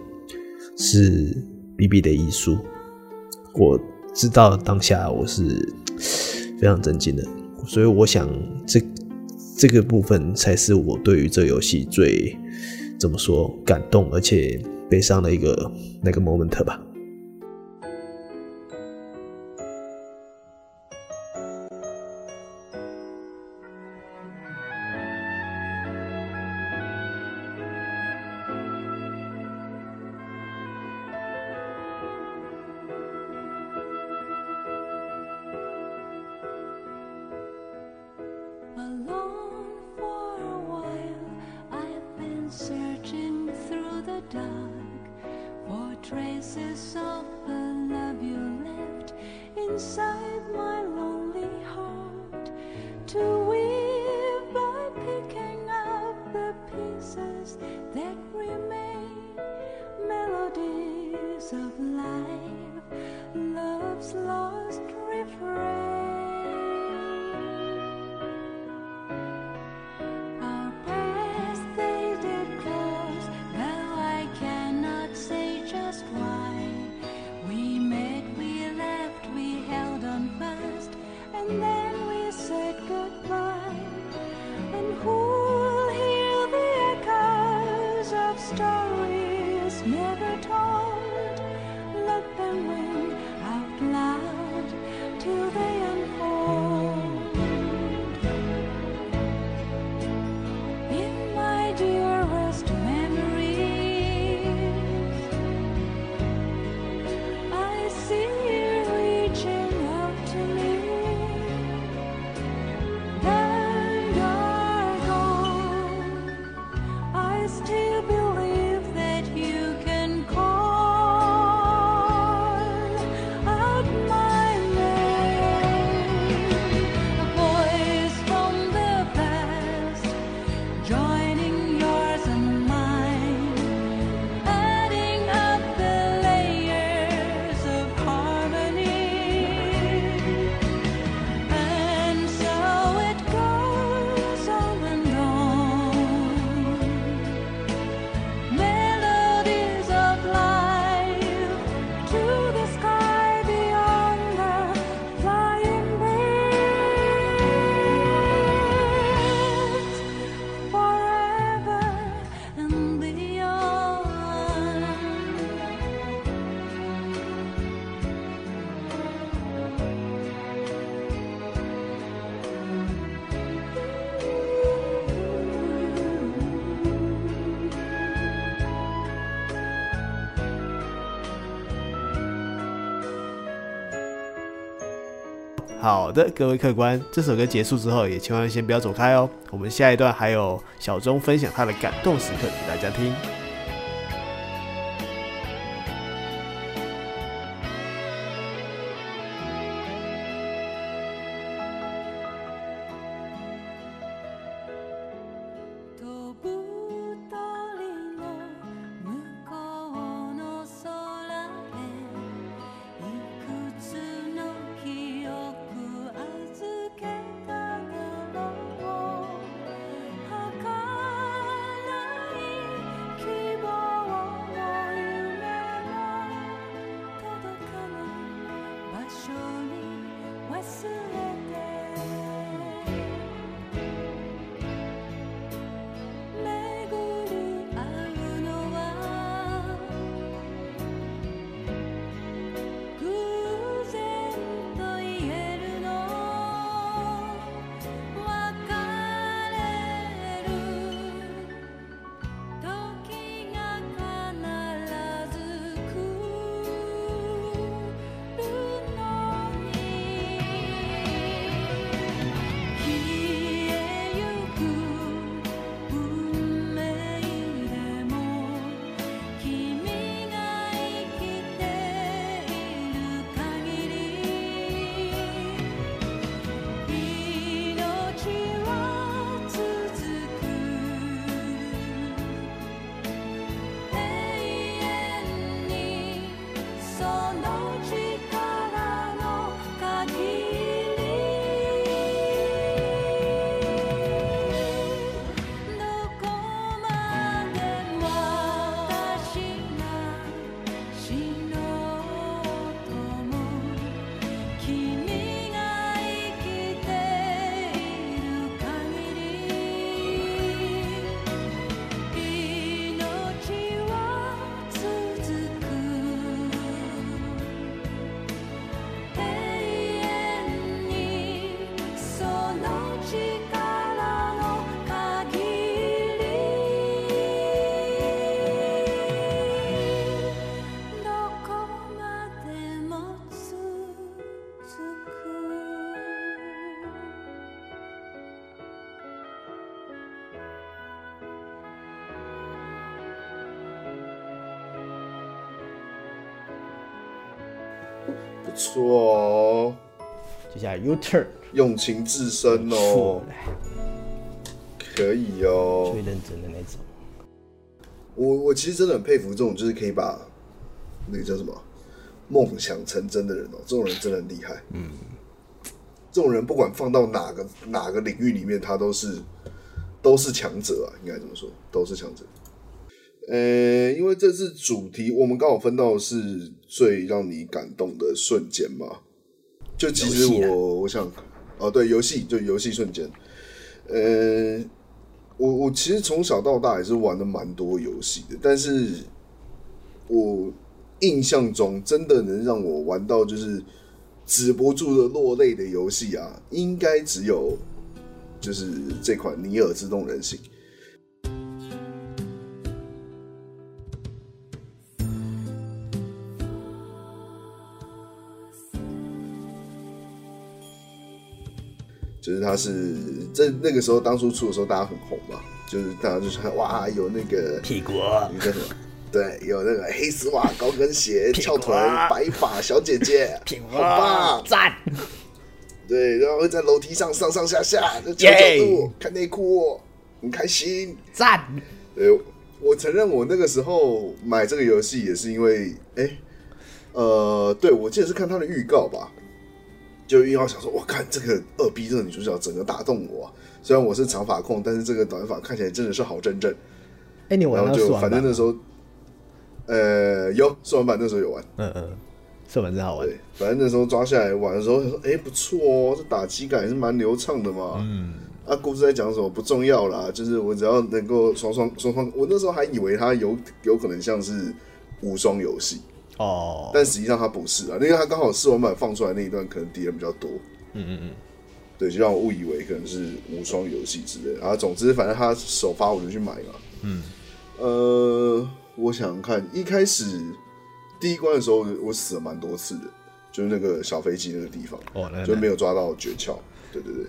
是比比的遗书。我。知道当下我是非常震惊的，所以我想这这个部分才是我对于这游戏最怎么说感动而且悲伤的一个那个 moment 吧。好的，各位客官，这首歌结束之后，也千万先不要走开哦。我们下一段还有小钟分享他的感动时刻给大家听。不错哦，接下来 U turn 用情至深哦，可以哦，最认真的那种。我我其实真的很佩服这种，就是可以把那个叫什么梦想成真的人哦，这种人真的很厉害。嗯，这种人不管放到哪个哪个领域里面，他都是都是强者啊，应该这么说，都是强者。呃、欸，因为这次主题，我们刚好分到的是最让你感动的瞬间嘛。就其实我、啊、我想，哦，对，游戏就游戏瞬间。呃、欸，我我其实从小到大也是玩的蛮多游戏的，但是我印象中真的能让我玩到就是止不住的落泪的游戏啊，应该只有就是这款《尼尔：自动人形》。就是他是在那个时候当初出的时候，大家很红嘛，就是大家就是哇，有那个屁股，你叫什么？对，有那个黑丝袜、高跟鞋、翘臀、白发小姐姐，好棒，赞。对，然后会在楼梯上上上下下就角度看内裤，很开心，赞。对，我承认我那个时候买这个游戏也是因为，哎、欸，呃，对，我记得是看他的预告吧。就因为想说，我看这个二逼这个女主角整个打动我、啊，虽然我是长发控，但是这个短发看起来真的是好真正。哎、欸，你玩到就反正那时候，呃，有试玩版那时候有玩，嗯嗯，试玩真好玩。对，反正那时候抓下来玩的时候，说，哎、欸，不错哦，这打击感也是蛮流畅的嘛。嗯，啊，故事在讲什么不重要啦，就是我只要能够双双双双，我那时候还以为它有有可能像是无双游戏。哦，但实际上它不是啊，因为它刚好试玩版放出来那一段可能敌人比较多，嗯嗯嗯，对，就让我误以为可能是无双游戏之类的。然后总之，反正他首发我就去买嘛，嗯，呃，我想想看，一开始第一关的时候我死了蛮多次的，就是那个小飞机那个地方，哦，就没有抓到诀窍，对对对。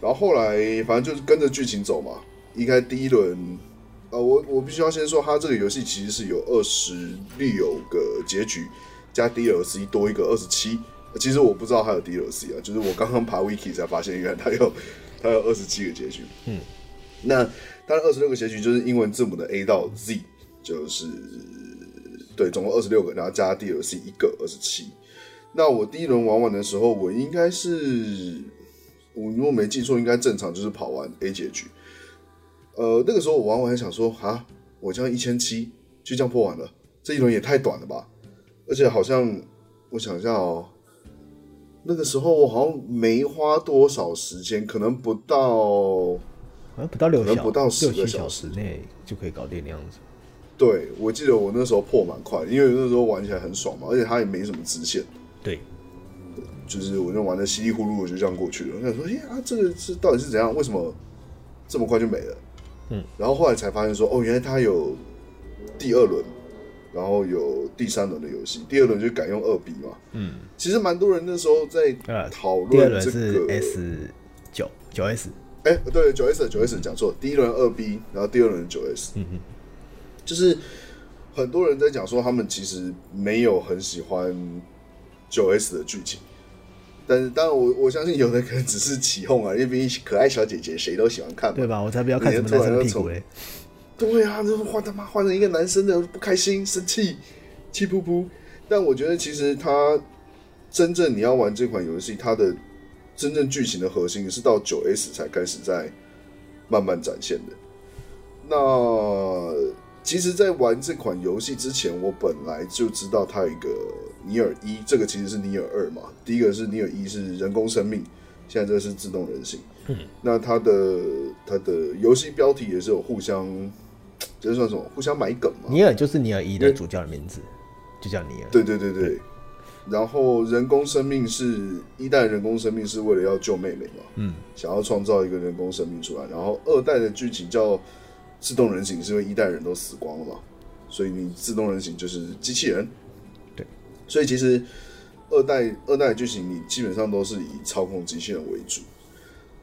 然后后来反正就是跟着剧情走嘛，一开第一轮。呃，我我必须要先说，它这个游戏其实是有二十六个结局，加 DLC 多一个二十七。其实我不知道它有 DLC 啊，就是我刚刚爬 Wiki 才发现，原来它有它有二十七个结局。嗯，那它的二十六个结局就是英文字母的 A 到 Z，就是对，总共二十六个，然后加 DLC 一个二十七。那我第一轮玩完的时候，我应该是我如果没记错，应该正常就是跑完 A 结局。呃，那个时候我玩完还想说啊，我这样一千七就这样破完了，这一轮也太短了吧！而且好像我想一下哦，那个时候我好像没花多少时间，可能不到，好像不到六，可能不到十个小时内就可以搞定那样子。对，我记得我那时候破蛮快，因为那时候玩起来很爽嘛，而且它也没什么支线。对，就是我就玩的稀里糊涂的就这样过去了。我想说，哎呀，这个是到底是怎样？为什么这么快就没了？嗯，然后后来才发现说，哦，原来他有第二轮，然后有第三轮的游戏。第二轮就改用二 B 嘛。嗯，其实蛮多人那时候在讨论这个。是 S 九九 S。哎，对，九 S 九 S 讲错，第一轮二 B，然后第二轮九 S。嗯嗯，就是很多人在讲说，他们其实没有很喜欢九 S 的剧情。但是，当然，我我相信有的可能只是起哄啊，因为毕竟可爱小姐姐谁都喜欢看，对吧？我才不要看什么男生屁股嘞！对啊，这换他妈换成一个男生的不开心、生气、气噗噗。但我觉得其实他真正你要玩这款游戏，它的真正剧情的核心是到九 S 才开始在慢慢展现的。那其实，在玩这款游戏之前，我本来就知道它有一个尼尔一，这个其实是尼尔二嘛。第一个是尼尔一是人工生命，现在这个是自动人形。嗯，那它的它的游戏标题也是有互相，这算什么？互相买梗嘛。尼尔就是尼尔一的主角的名字，就叫尼尔。对对对对。对然后人工生命是一代人工生命是为了要救妹妹嘛，嗯，想要创造一个人工生命出来。然后二代的剧情叫自动人形，是因为一代人都死光了嘛，所以你自动人形就是机器人。对，所以其实二代二代的剧情你基本上都是以操控机器人为主。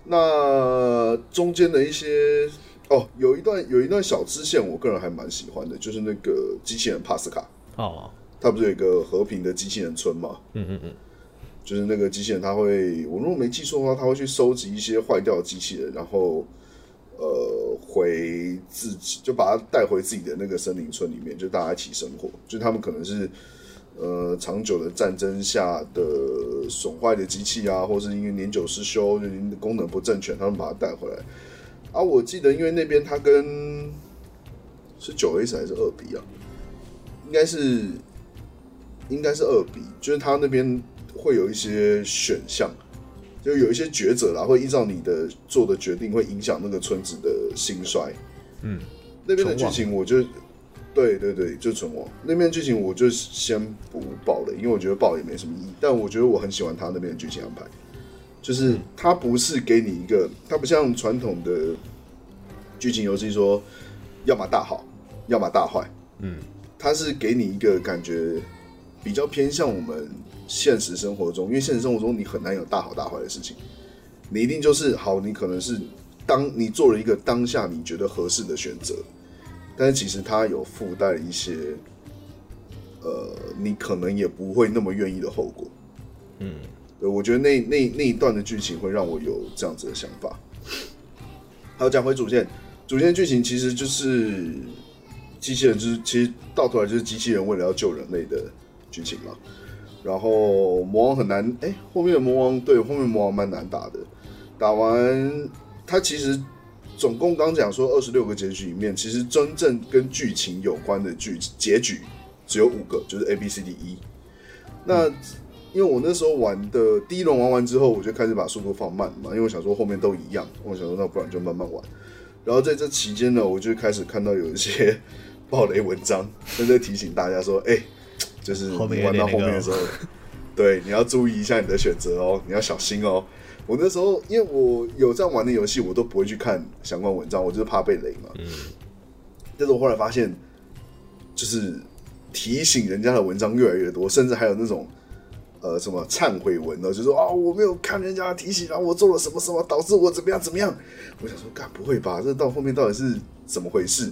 那中间的一些哦，有一段有一段小支线，我个人还蛮喜欢的，就是那个机器人帕斯卡哦。它不是有一个和平的机器人村吗？嗯嗯嗯，就是那个机器人，他会，我如果没记错的话，他会去收集一些坏掉的机器人，然后呃，回自己就把它带回自己的那个森林村里面，就大家一起生活。就他们可能是呃长久的战争下的损坏的机器啊，或是因为年久失修，就功能不正全，他们把它带回来。啊，我记得因为那边它跟是九 S 还是二 B 啊？应该是。应该是二 B，就是他那边会有一些选项，就有一些抉择啦，会依照你的做的决定，会影响那个村子的兴衰。嗯，那边的剧情我就，对对对，就存亡。那边剧情我就先不爆了，因为我觉得爆也没什么意义。但我觉得我很喜欢他那边的剧情安排，就是他不是给你一个，他不像传统的剧情游戏说，要么大好，要么大坏。嗯，他是给你一个感觉。比较偏向我们现实生活中，因为现实生活中你很难有大好大坏的事情，你一定就是好，你可能是当你做了一个当下你觉得合适的选择，但是其实它有附带一些，呃，你可能也不会那么愿意的后果。嗯，对，我觉得那那那一段的剧情会让我有这样子的想法。好，讲回主线，主线剧情其实就是机器人，就是其实到头来就是机器人为了要救人类的。剧情嘛，然后魔王很难，哎、欸，后面的魔王对，后面魔王蛮难打的。打完，他其实总共刚讲说二十六个结局里面，其实真正跟剧情有关的剧结局只有五个，就是 A B C D E。那、嗯、因为我那时候玩的第一轮玩完之后，我就开始把速度放慢嘛，因为我想说后面都一样，我想说那不然就慢慢玩。然后在这期间呢，我就开始看到有一些 暴雷文章，在这提醒大家说，哎、欸。就是你玩到后面的时候，对，你要注意一下你的选择哦，你要小心哦。我那时候因为我有这样玩的游戏，我都不会去看相关文章，我就是怕被雷嘛。嗯。但是我后来发现，就是提醒人家的文章越来越多，甚至还有那种呃什么忏悔文呢，就是说啊、哦，我没有看人家的提醒，然后我做了什么什么，导致我怎么样怎么样。我想说，干不会吧？这到后面到底是怎么回事？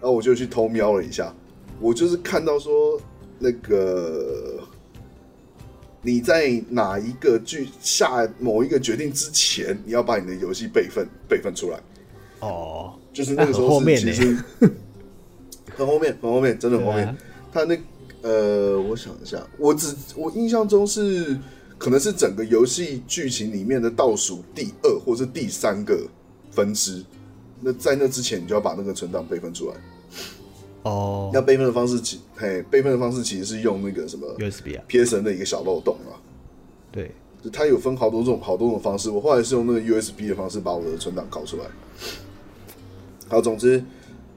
然后我就去偷瞄了一下，我就是看到说。那个你在哪一个剧下某一个决定之前，你要把你的游戏备份备份出来。哦，就是那个时候是其实很后面，很后面，真的很后面。他那呃，我想一下，我只我印象中是可能是整个游戏剧情里面的倒数第二或是第三个分支。那在那之前，你就要把那个存档备份出来。哦，那备份的方式其嘿，备份的方式其实是用那个什么 USB 啊，PSN 的一个小漏洞啊。对，就它有分好多种、好多种方式。我后来是用那个 USB 的方式把我的存档搞出来。好，总之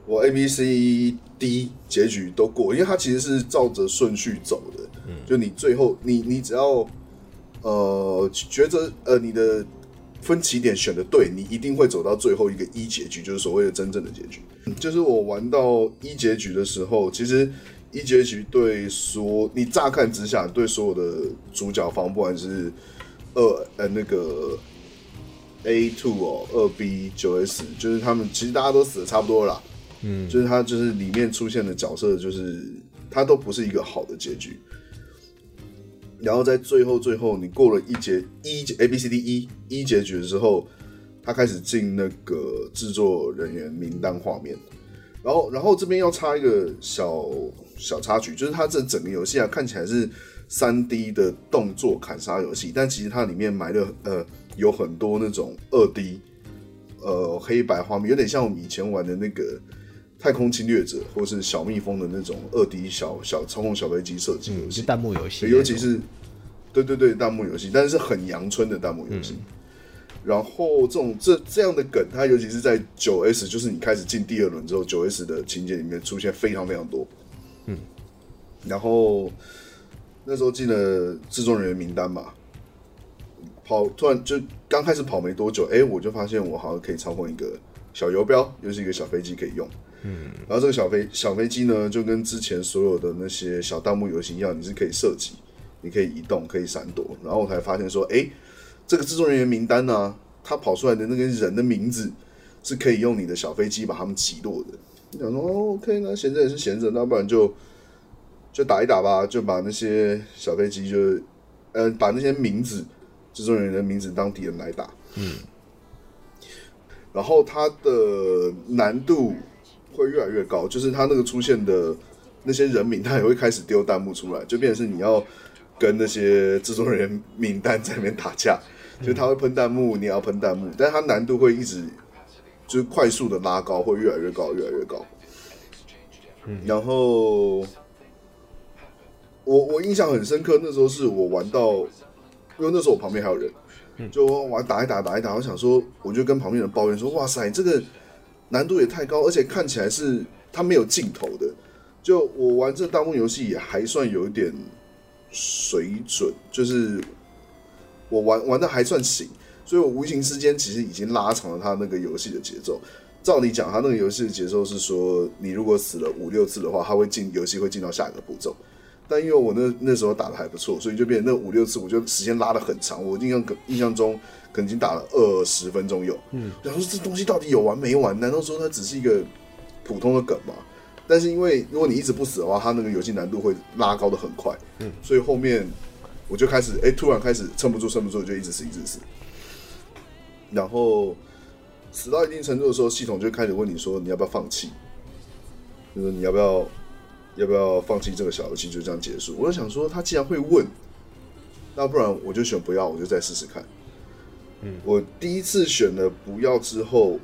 我 A、B、C、D 结局都过，因为它其实是照着顺序走的。嗯，就你最后你你只要呃觉得呃你的。分起点选的对，你一定会走到最后一个一结局，就是所谓的真正的结局。就是我玩到一结局的时候，其实一结局对所你乍看之下对所有的主角方，不管是二呃那个 A two 哦，二 B 九 S，就是他们其实大家都死的差不多了啦。嗯，就是他就是里面出现的角色，就是他都不是一个好的结局。然后在最后最后，你过了一节一 A B C D E 一结局的时候，他开始进那个制作人员名单画面。然后，然后这边要插一个小小插曲，就是它这整个游戏啊看起来是三 D 的动作砍杀游戏，但其实它里面埋了呃有很多那种二 D 呃黑白画面，有点像我们以前玩的那个太空侵略者或是小蜜蜂的那种二 D 小小操控小飞机射击游戏，弹幕游戏，尤其是对对对弹幕游戏，但是很阳春的弹幕游戏。嗯然后这种这这样的梗，它尤其是在九 S，就是你开始进第二轮之后，九 S 的情节里面出现非常非常多。嗯，然后那时候进了制作人员名单嘛，跑突然就刚开始跑没多久，哎，我就发现我好像可以操控一个小游标，又是一个小飞机可以用。嗯，然后这个小飞小飞机呢，就跟之前所有的那些小弹幕游戏一样，你是可以射击，你可以移动，可以闪躲。然后我才发现说，哎。这个制作人员名单呢、啊，他跑出来的那个人的名字是可以用你的小飞机把他们击落的。你想说哦，OK，那闲着也是闲着，那不然就就打一打吧，就把那些小飞机就呃把那些名字制作人员的名字当敌人来打。嗯。然后它的难度会越来越高，就是他那个出现的那些人名，他也会开始丢弹幕出来，就变成是你要跟那些制作人员名单在那边打架。就他会喷弹幕，你也要喷弹幕，但是它难度会一直就是快速的拉高，会越来越高，越来越高。然后我我印象很深刻，那时候是我玩到，因为那时候我旁边还有人，就玩打一打打一打，我想说，我就跟旁边人抱怨说：“哇塞，这个难度也太高，而且看起来是它没有尽头的。”就我玩这弹幕游戏也还算有一点水准，就是。我玩玩的还算行，所以我无形之间其实已经拉长了他那个游戏的节奏。照理讲，他那个游戏的节奏是说，你如果死了五六次的话，他会进游戏会进到下一个步骤。但因为我那那时候打的还不错，所以就变成那五六次，我就时间拉得很长。我印象印象中可能已经打了二十分钟有。嗯，然后说这东西到底有完没完？难道说它只是一个普通的梗吗？但是因为如果你一直不死的话，它那个游戏难度会拉高的很快。嗯，所以后面。我就开始哎、欸，突然开始撑不住，撑不住，就一直死，一直死。然后死到一定程度的时候，系统就开始问你说：“你要不要放弃？”就是你要不要要不要放弃这个小游戏？就这样结束。我就想说，他既然会问，那不然我就选不要，我就再试试看。我第一次选了不要之后，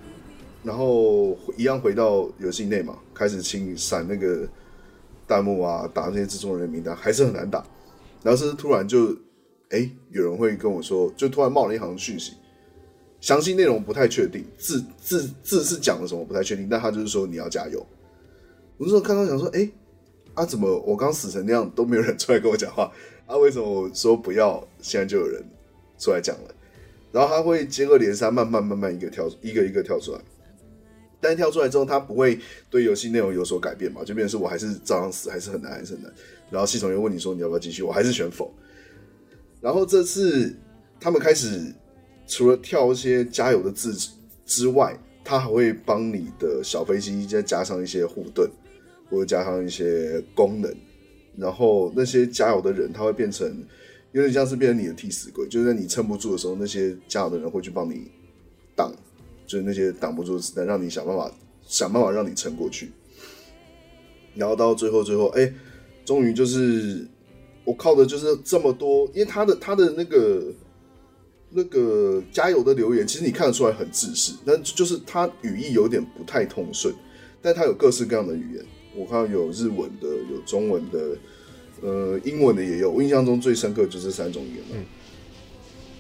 然后一样回到游戏内嘛，开始清闪那个弹幕啊，打那些制作人的名单，还是很难打。然后是突然就，哎，有人会跟我说，就突然冒了一行讯息，详细内容不太确定，字字字是讲了什么不太确定，但他就是说你要加油。我那时候看到想说，哎，啊怎么我刚死成那样都没有人出来跟我讲话？啊为什么我说不要，现在就有人出来讲了？然后他会接二连三，慢慢慢慢一个跳，一个一个跳出来。但跳出来之后，他不会对游戏内容有所改变嘛？就变成是我还是照样死，还是很难，还是很难。然后系统又问你说你要不要继续，我还是选否。然后这次他们开始除了跳一些加油的字之外，他还会帮你的小飞机再加上一些护盾，或者加上一些功能。然后那些加油的人，他会变成有点像是变成你的替死鬼，就是在你撑不住的时候，那些加油的人会去帮你挡，就是那些挡不住的子弹，让你想办法想办法让你撑过去。然后到最后最后，哎。终于就是我靠的，就是这么多，因为他的他的那个那个加油的留言，其实你看得出来很自私，但就是他语义有点不太通顺，但他有各式各样的语言，我看到有日文的，有中文的，呃，英文的也有。我印象中最深刻就是这三种语言了。嗯。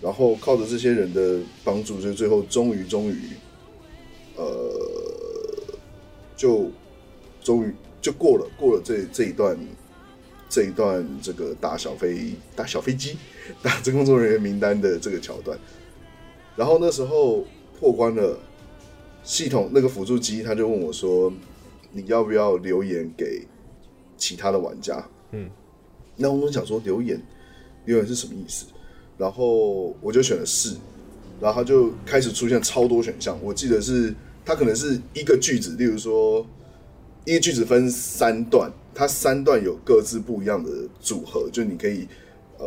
然后靠着这些人的帮助，就最后终于终于，呃，就终于就过了过了这这一段。这一段这个打小飞打小飞机打这工作人员名单的这个桥段，然后那时候破关了，系统那个辅助机他就问我说：“你要不要留言给其他的玩家？”嗯，那我们想说留言留言是什么意思？然后我就选了是，然后他就开始出现超多选项。我记得是它可能是一个句子，例如说一个句子分三段。它三段有各自不一样的组合，就你可以呃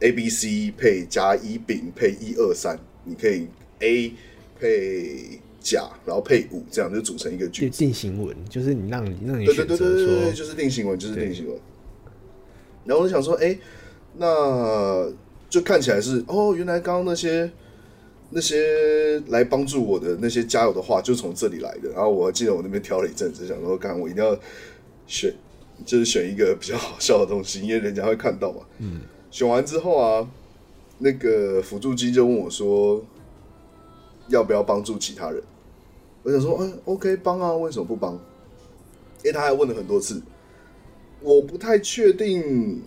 A B C 配加一丙配一二三，你可以 A 配甲，然后配五，这样就组成一个句子。定型文就是你让你让你对对对对对对，就是定型文，就是定型文。然后我就想说，哎，那就看起来是哦，原来刚刚那些那些来帮助我的那些加油的话，就从这里来的。然后我还记得我那边挑了一阵子，想说，刚我一定要选，就是选一个比较好笑的东西，因为人家会看到嘛。嗯。选完之后啊，那个辅助机就问我说，要不要帮助其他人？我想说，嗯，OK，帮啊，为什么不帮？因为他还问了很多次。我不太确定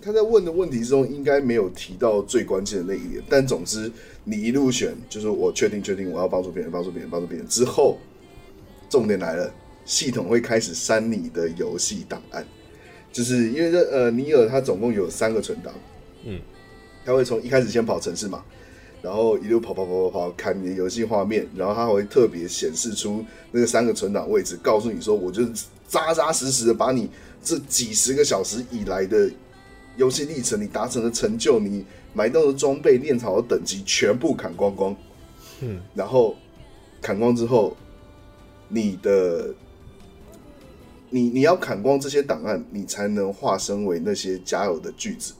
他在问的问题之中应该没有提到最关键的那一点，但总之你一路选，就是我确定确定我要帮助别人，帮助别人，帮助别人之后，重点来了，系统会开始删你的游戏档案，就是因为这呃尼尔他总共有三个存档，嗯，他会从一开始先跑城市嘛，然后一路跑跑跑跑跑看你的游戏画面，然后他会特别显示出那个三个存档位置，告诉你说我就是。扎扎实实的把你这几十个小时以来的游戏历程，你达成的成就，你买到的装备、练草的等级，全部砍光光。嗯，然后砍光之后，你的你你要砍光这些档案，你才能化身为那些加油的句子，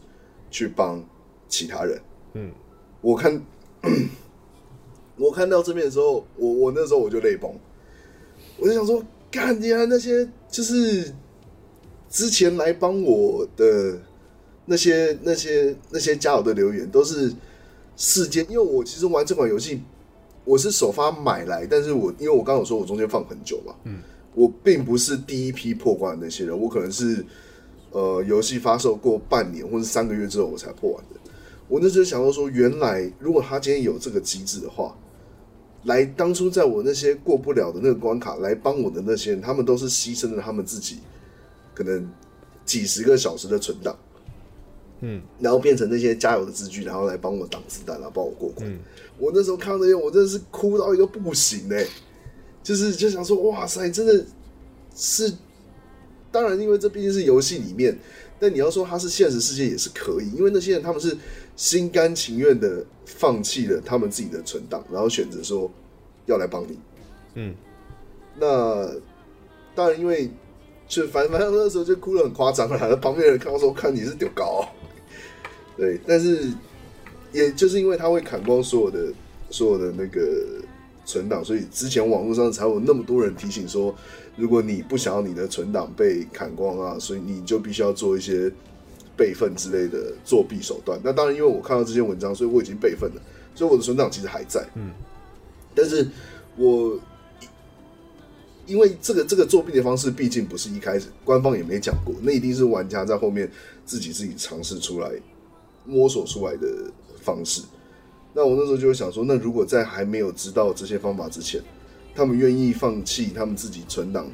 去帮其他人。嗯，我看 我看到这边的时候，我我那时候我就泪崩，我就想说。看，你看那些就是之前来帮我的那些、那些、那些加油的留言，都是世间。因为我其实玩这款游戏，我是首发买来，但是我因为我刚刚有说我中间放很久嘛，嗯，我并不是第一批破关的那些人，我可能是呃游戏发售过半年或者三个月之后我才破完的。我那时候想到说，原来如果他今天有这个机制的话。来，当初在我那些过不了的那个关卡来帮我的那些人，他们都是牺牲了他们自己可能几十个小时的存档，嗯，然后变成那些加油的字句，然后来帮我挡子弹，然后帮我过关。我那时候看到那些，我真的是哭到一个不行哎，就是就想说，哇塞，真的是，当然，因为这毕竟是游戏里面，但你要说他是现实世界也是可以，因为那些人他们是。心甘情愿的放弃了他们自己的存档，然后选择说要来帮你。嗯，那当然，因为就反正反正那时候就哭得很夸张了。旁边人看到说看你是丢高，对，但是也就是因为他会砍光所有的所有的那个存档，所以之前网络上才有那么多人提醒说，如果你不想要你的存档被砍光啊，所以你就必须要做一些。备份之类的作弊手段，那当然，因为我看到这些文章，所以我已经备份了，所以我的存档其实还在。嗯，但是我因为这个这个作弊的方式，毕竟不是一开始官方也没讲过，那一定是玩家在后面自己自己尝试出来、摸索出来的方式。那我那时候就会想说，那如果在还没有知道这些方法之前，他们愿意放弃他们自己存档。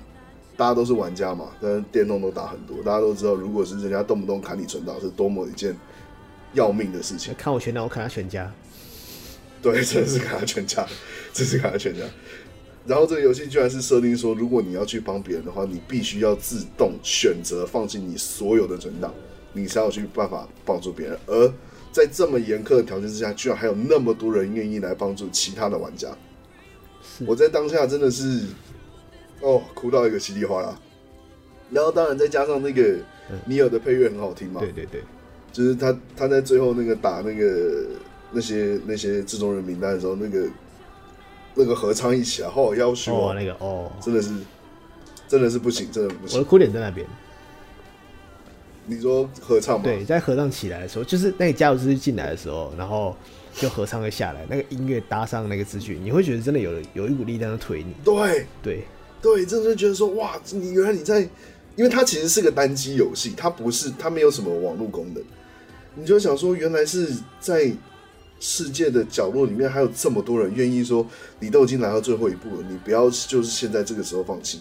大家都是玩家嘛，但是电动都打很多。大家都知道，如果是人家动不动砍你存档，是多么一件要命的事情。看我全档，我砍他全家。对，真的是砍他全家，真是砍他全家。然后这个游戏居然是设定说，如果你要去帮别人的话，你必须要自动选择放弃你所有的存档，你才有去办法帮助别人。而在这么严苛的条件之下，居然还有那么多人愿意来帮助其他的玩家。我在当下真的是。哦，哭到一个稀里哗啦，然后当然再加上那个尼尔的配乐很好听嘛，对对对，就是他他在最后那个打那个那些那些制作人名单的时候，那个那个合唱一起来，好要求哦，那个哦，真的是真的是不行，真的不行，我的哭点在那边。你说合唱吗？对，在合唱起来的时候，就是那个加油字进来的时候，然后就合唱会下来，那个音乐搭上那个字句，你会觉得真的有有一股力量在推你。对对。对，真的觉得说哇，你原来你在，因为它其实是个单机游戏，它不是，它没有什么网络功能，你就想说，原来是在世界的角落里面还有这么多人愿意说，你都已经来到最后一步了，你不要就是现在这个时候放弃，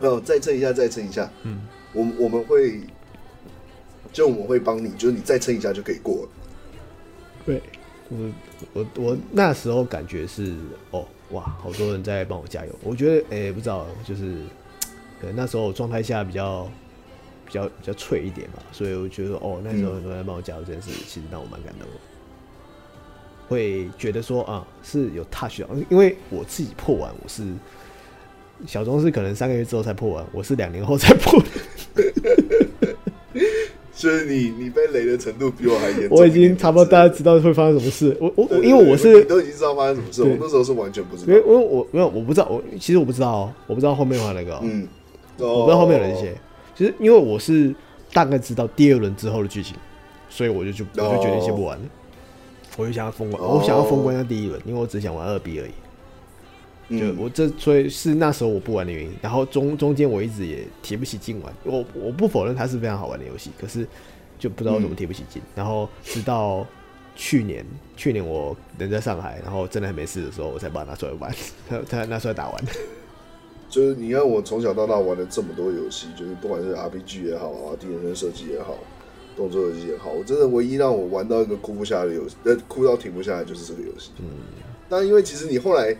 哦，再撑一下，再撑一下，嗯，我我们会，就我们会帮你，就是你再撑一下就可以过了。对，我我我那时候感觉是哦。哇，好多人在帮我加油，我觉得，哎、欸，不知道，就是，可能那时候状态下比较，比较比较脆一点吧，所以我觉得，哦，那时候很多人在帮我加油这件事，其实让我蛮感动的。会觉得说啊、嗯、是有 touch 到，因为我自己破完，我是小钟是可能三个月之后才破完，我是两年后才破 的。所以你你被雷的程度比我还严重。我已经差不多大家知道会发生什么事。我我因为我是你都已经知道发生什么事，我那时候是完全不知道。因为因为我没有我不知道，我其实我不知道哦，我不知道后面有那个、喔，嗯，我不知道后面有哪些。其实因为我是大概知道第二轮之后的剧情，所以我就就我就决定先不玩了。我就想要封关，我想要封关一下第一轮，因为我只想玩二 B 而已。就我这，所以是那时候我不玩的原因。然后中中间我一直也提不起劲玩。我我不否认它是非常好玩的游戏，可是就不知道怎么提不起劲。然后直到去年，去年我人在上海，然后真的很没事的时候，我才把它拿出来玩，才 才拿出来打完。就是你看，我从小到大玩了这么多游戏，就是不管是 RPG 也好啊，第一人称射击也好，动作游戏也好，我真的唯一让我玩到一个哭不下来的游戏，呃，哭到停不下来就是这个游戏。嗯，但因为其实你后来。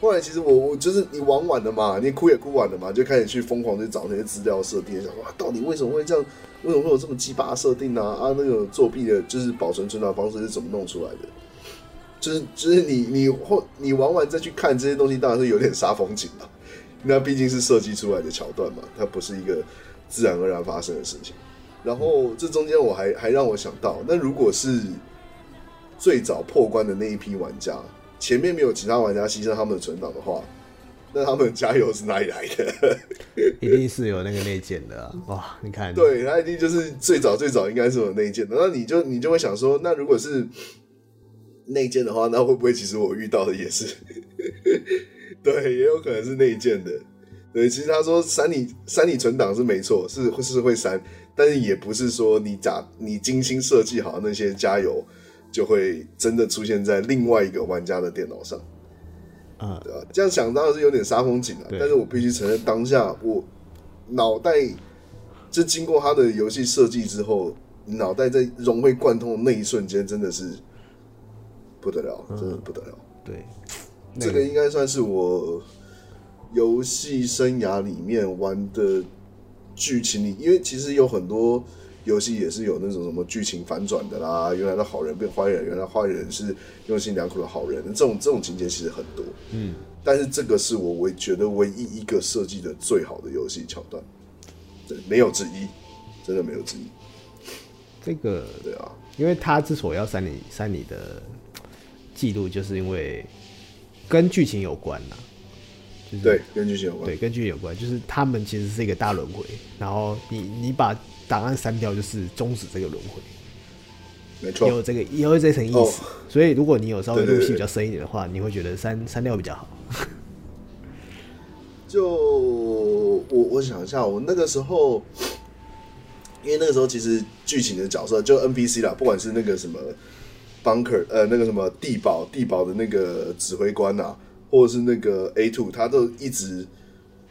后来其实我我就是你玩完了嘛，你哭也哭完了嘛，就开始去疯狂去找那些资料设定，想哇，到底为什么会这样？为什么会有这么鸡巴设定呢？啊，那个作弊的，就是保存存档方式是怎么弄出来的？就是就是你你后你玩完再去看这些东西，当然是有点杀风景了。那毕竟是设计出来的桥段嘛，它不是一个自然而然发生的事情。然后这中间我还还让我想到，那如果是最早破关的那一批玩家。前面没有其他玩家牺牲他们的存档的话，那他们的加油是哪里来的？一定是有那个内建的啊！哇，你看，对，他一定就是最早最早应该是有内建的。那你就你就会想说，那如果是内建的话，那会不会其实我遇到的也是？对，也有可能是内建的。对，其实他说删你删你存档是没错，是是会删，但是也不是说你假你精心设计好那些加油。就会真的出现在另外一个玩家的电脑上，啊，对吧？这样想当然是有点杀风景了，但是我必须承认，当下我脑袋就经过他的游戏设计之后，脑袋在融会贯通的那一瞬间，真的是不得了，真的不得了。对，这个应该算是我游戏生涯里面玩的剧情里，因为其实有很多。游戏也是有那种什么剧情反转的啦，原来的好人变坏人，原来坏人是用心良苦的好人，这种这种情节其实很多。嗯，但是这个是我唯觉得唯一一个设计的最好的游戏桥段，对，没有之一，真的没有之一。这个对啊，因为他之所以要删你删你的记录，就是因为跟剧情有关呐。就是、对，跟剧情有关。对，跟剧情有关，就是他们其实是一个大轮回，然后你你把。档案删掉就是终止这个轮回，没错，有这个也有这层意思。Oh, 所以如果你有稍微入戏比较深一点的话，对对对，你会觉得删删掉比较好。就我我想一下，我那个时候，因为那个时候其实剧情的角色就 NPC 啦，不管是那个什么 bunker 呃那个什么地堡地堡的那个指挥官啊，或者是那个 A two，他都一直。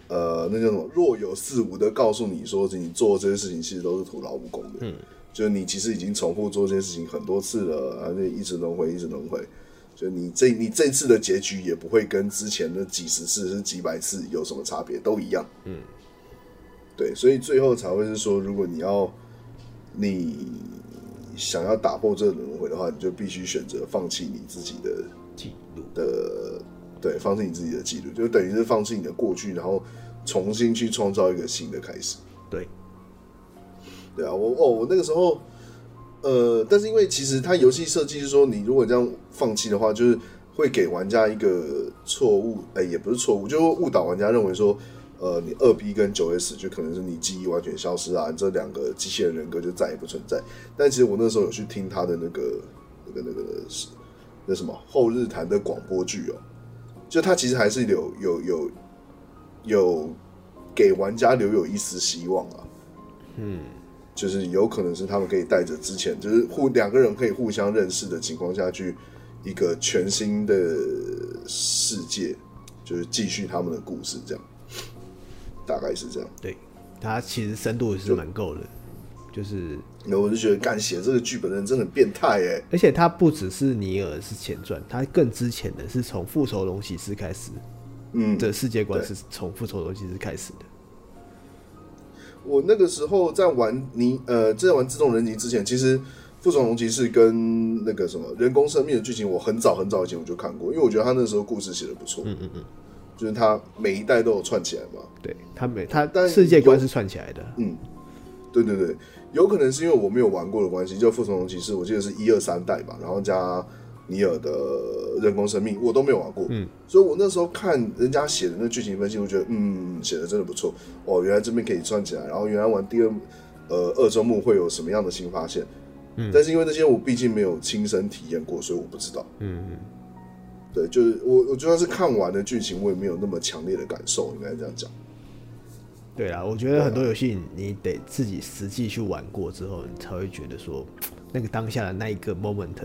呃，那叫什么？若有似无的告诉你说，你做这些事情其实都是徒劳无功的。嗯，就是你其实已经重复做这些事情很多次了，而且一直轮回，一直轮回。就你这你这次的结局也不会跟之前的几十次是几百次有什么差别，都一样。嗯，对，所以最后才会是说，如果你要你想要打破这个轮回的话，你就必须选择放弃你自己的记录的。对，放弃你自己的记录，就等于是放弃你的过去，然后重新去创造一个新的开始。对，对啊，我哦，我那个时候，呃，但是因为其实它游戏设计是说，你如果这样放弃的话，就是会给玩家一个错误，哎，也不是错误，就会误导玩家认为说，呃，你二 B 跟九 S 就可能是你记忆完全消失啊，这两个机器人人格就再也不存在。但其实我那时候有去听他的那个那个那个是那什么后日谈的广播剧哦。就他其实还是有有有有给玩家留有一丝希望啊，嗯，就是有可能是他们可以带着之前就是互两个人可以互相认识的情况下去一个全新的世界，就是继续他们的故事，这样大概是这样。对，他其实深度是蛮够的。就是，那我就觉得干写这个剧本的人真的很变态哎！而且他不只是尼尔是前传，他更之前的是从复仇龙骑士开始，嗯，的世界观是从复仇龙骑士开始的。我那个时候在玩尼呃在玩自动人形之前，其实复副总龙骑士跟那个什么人工生命的剧情，我很早很早以前我就看过，因为我觉得他那时候故事写的不错。嗯嗯嗯，就是他每一代都有串起来嘛。对，他每他但世界观是串起来的。嗯，对对对，有可能是因为我没有玩过的关系，就复仇者骑士，我记得是一二三代吧，然后加尼尔的人工生命，我都没有玩过。嗯，所以我那时候看人家写的那剧情分析，我觉得嗯，写的真的不错。哦，原来这边可以串起来，然后原来玩第二呃二周目会有什么样的新发现。嗯，但是因为那些我毕竟没有亲身体验过，所以我不知道。嗯嗯，对，就是我我就算是看完的剧情，我也没有那么强烈的感受，应该这样讲。对啊，我觉得很多游戏你得自己实际去玩过之后，你才会觉得说，那个当下的那一个 moment，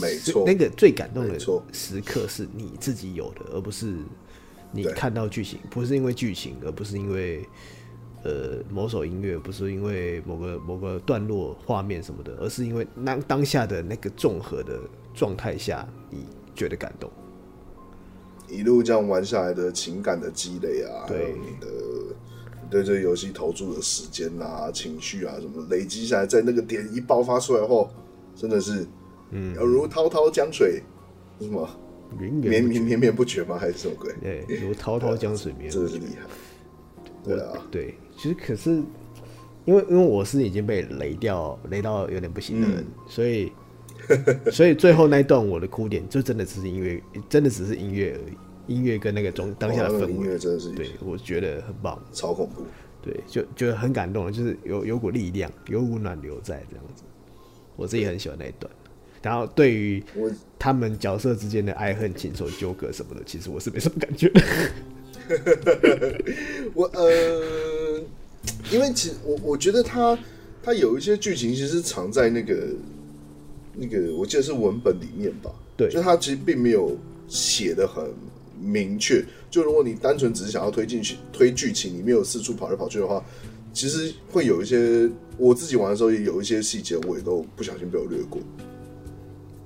没错，那个最感动的时刻是你自己有的，而不是你看到剧情，不是因为剧情，而不是因为。呃，某首音乐不是因为某个某个段落画面什么的，而是因为那当下的那个综合的状态下，你觉得感动。一路这样玩下来的情感的积累啊，对，还有你的对这个游戏投注的时间啊、情绪啊什么累积下来，在那个点一爆发出来后，真的是，嗯，犹如滔滔江水，什么绵绵绵绵不绝吗？还是什么鬼？对，如滔滔江水绵绵，真的是厉害。对啊，对。其实可是，因为因为我是已经被雷掉雷到有点不行的人，嗯、所以 所以最后那一段我的哭点就真的只是音乐，真的只是音乐而已，音乐跟那个中当下的氛围，音乐真的是对，我觉得很棒，超恐怖，对，就觉得很感动，就是有有股力量，有股暖流在这样子，我自己很喜欢那一段。然后对于他们角色之间的爱恨情仇纠葛什么的，其实我是没什么感觉的。我呃，因为其实我我觉得他他有一些剧情其实藏在那个那个，我记得是文本里面吧。对，就他其实并没有写的很明确。就如果你单纯只是想要推进去推剧情，你没有四处跑来跑去的话，其实会有一些我自己玩的时候也有一些细节，我也都不小心被我略过。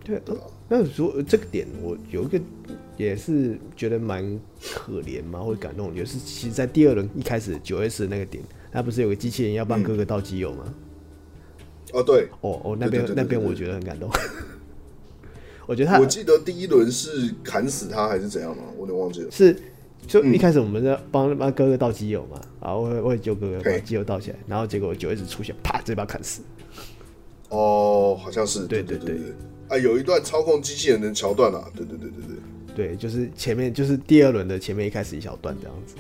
对，对吧？那如这个点，我有一个也是觉得蛮可怜嘛，或者感动，就是其实，在第二轮一开始九 S 的那个点，他不是有个机器人要帮哥哥倒机油吗？嗯、哦，对，哦哦，那边那边我觉得很感动。我觉得他，我记得第一轮是砍死他还是怎样吗？我有点忘记了。是，就一开始我们在帮帮哥哥倒机油嘛，然后我我也救哥哥把机油倒起来，然后结果九 S 出现，啪，直接把砍死。哦，好像是，对对对。啊，有一段操控机器人的桥段啊，对对对对对，对，就是前面就是第二轮的前面一开始一小段这样子，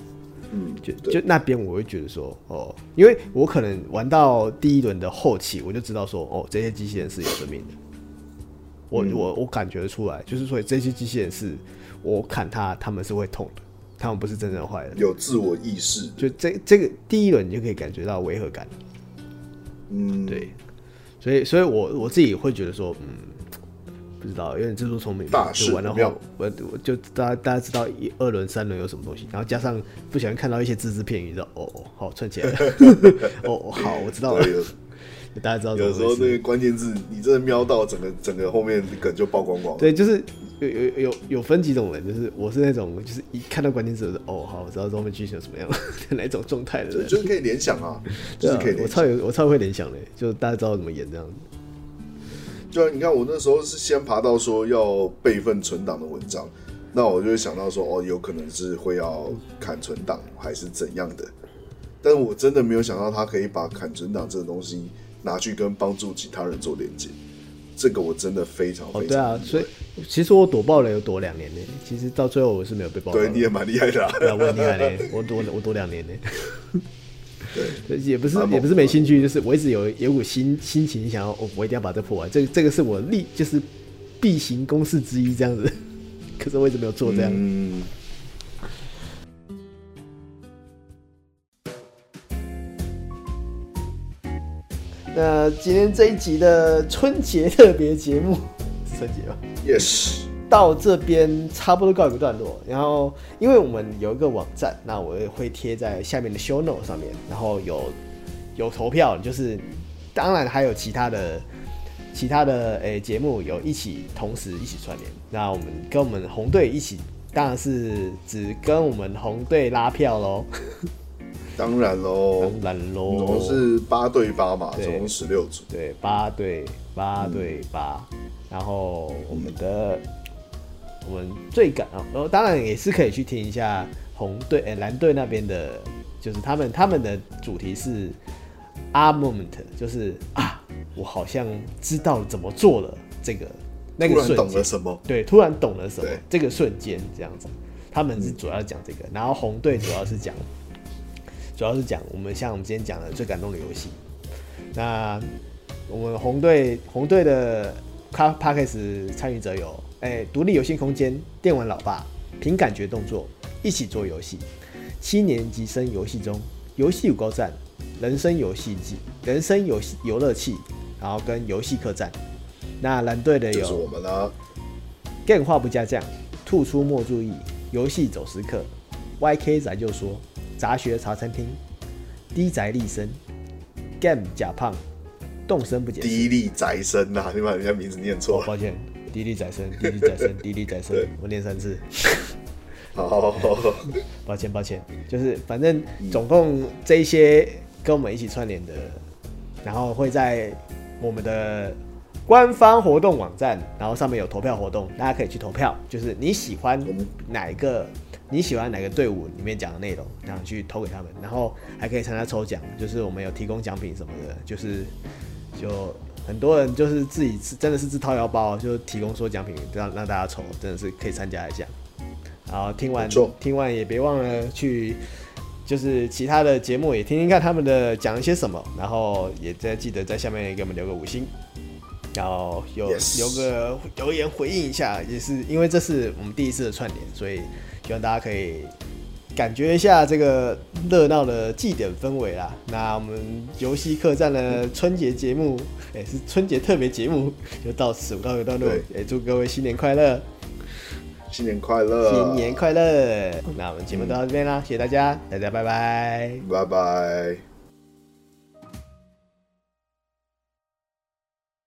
嗯，就就那边我会觉得说，哦，因为我可能玩到第一轮的后期，我就知道说，哦，这些机器人是有生命的，我、嗯、我我感觉得出来，就是说这些机器人是我砍他，他们是会痛的，他们不是真正坏的，有自我意识，就这这个第一轮你就可以感觉到违和感，嗯，对，所以所以我我自己会觉得说，嗯。不知道，有点自作聪明，就玩到后，我我就大家大家知道一二轮三轮有什么东西，然后加上不小心看到一些只字片语，知道哦哦，好串起来了，哦好，我知道了，大家知道。有时候那个关键字，你真的瞄到整个整个后面梗就曝光光。对，就是有有有有分几种人，就是我是那种，就是一看到关键字，我就哦好，我知道后面剧情有什么样，哪一种状态的人，就是可以联想啊，就是可以，我超有我超会联想的，就大家知道怎么演这样子。就你看，我那时候是先爬到说要备份存档的文章，那我就会想到说，哦，有可能是会要砍存档还是怎样的，但我真的没有想到他可以把砍存档这个东西拿去跟帮助其他人做连接，这个我真的非常非常、哦、对啊，所以其实我躲爆雷有躲两年呢，其实到最后我是没有被爆雷，对，你也蛮厉害的、啊，对啊，我很厉害嘞，我躲我躲两年呢。对，也不是也不是没兴趣，就是我一直有有股心心情想要，我、哦、我一定要把这破完。这这个是我立就是必行公式之一，这样子。可是我一直没有做这样。嗯、那今天这一集的春节特别节目，春节吧？Yes。到这边差不多告一个段落，然后因为我们有一个网站，那我也会贴在下面的 show note 上面，然后有有投票，就是当然还有其他的其他的诶节目有一起同时一起串联，那我们跟我们红队一起，当然是只跟我们红队拉票喽。当然喽，当然喽，总共是八对八嘛，总共十六组。对，八对八对八。然后我们的、嗯、我们最感啊，然后当然也是可以去听一下红队哎蓝队那边的，就是他们他们的主题是 a moment，就是啊，我好像知道怎么做了这个那个瞬间，突然懂了什么？对，突然懂了什么？这个瞬间这样子。他们是主要讲这个，然后红队主要是讲，主要是讲我们像我们今天讲的最感动的游戏。那我们红队红队的 Podcast 参与者有，哎，独立游戏空间、电玩老爸、凭感觉动作、一起做游戏、七年级生游戏中、游戏五高站、人生游戏机、人生游戏游乐器，然后跟游戏客栈。那蓝队的有，就是我们了。电话不加酱，吐出莫注意。游戏走时刻，YK 仔就说杂学茶餐厅低宅立身，Game 假胖，动身不解释。D 力宅身呐，你把人家名字念错。哦，抱歉，D 力宅生滴滴再生滴滴再生，我念三次。好，好，好，好，抱歉，抱歉，就是反正总共这一些跟我们一起串联的，然后会在我们的。官方活动网站，然后上面有投票活动，大家可以去投票。就是你喜欢哪一个，你喜欢哪个队伍里面讲的内容，然后去投给他们，然后还可以参加抽奖。就是我们有提供奖品什么的，就是就很多人就是自己真的是自掏腰包，就提供说奖品让让大家抽，真的是可以参加一下。然后听完听完也别忘了去，就是其他的节目也听听看他们的讲一些什么，然后也在记得在下面给我们留个五星。然后有留.个留言回应一下，也是因为这是我们第一次的串联，所以希望大家可以感觉一下这个热闹的祭典氛围啦。那我们游戏客栈的春节节目，也 是春节特别节目，就到此告一段落。也祝各位新年快乐，新年快乐，新年快乐。那我们节目到这边啦，谢谢大家，大家拜拜，拜拜。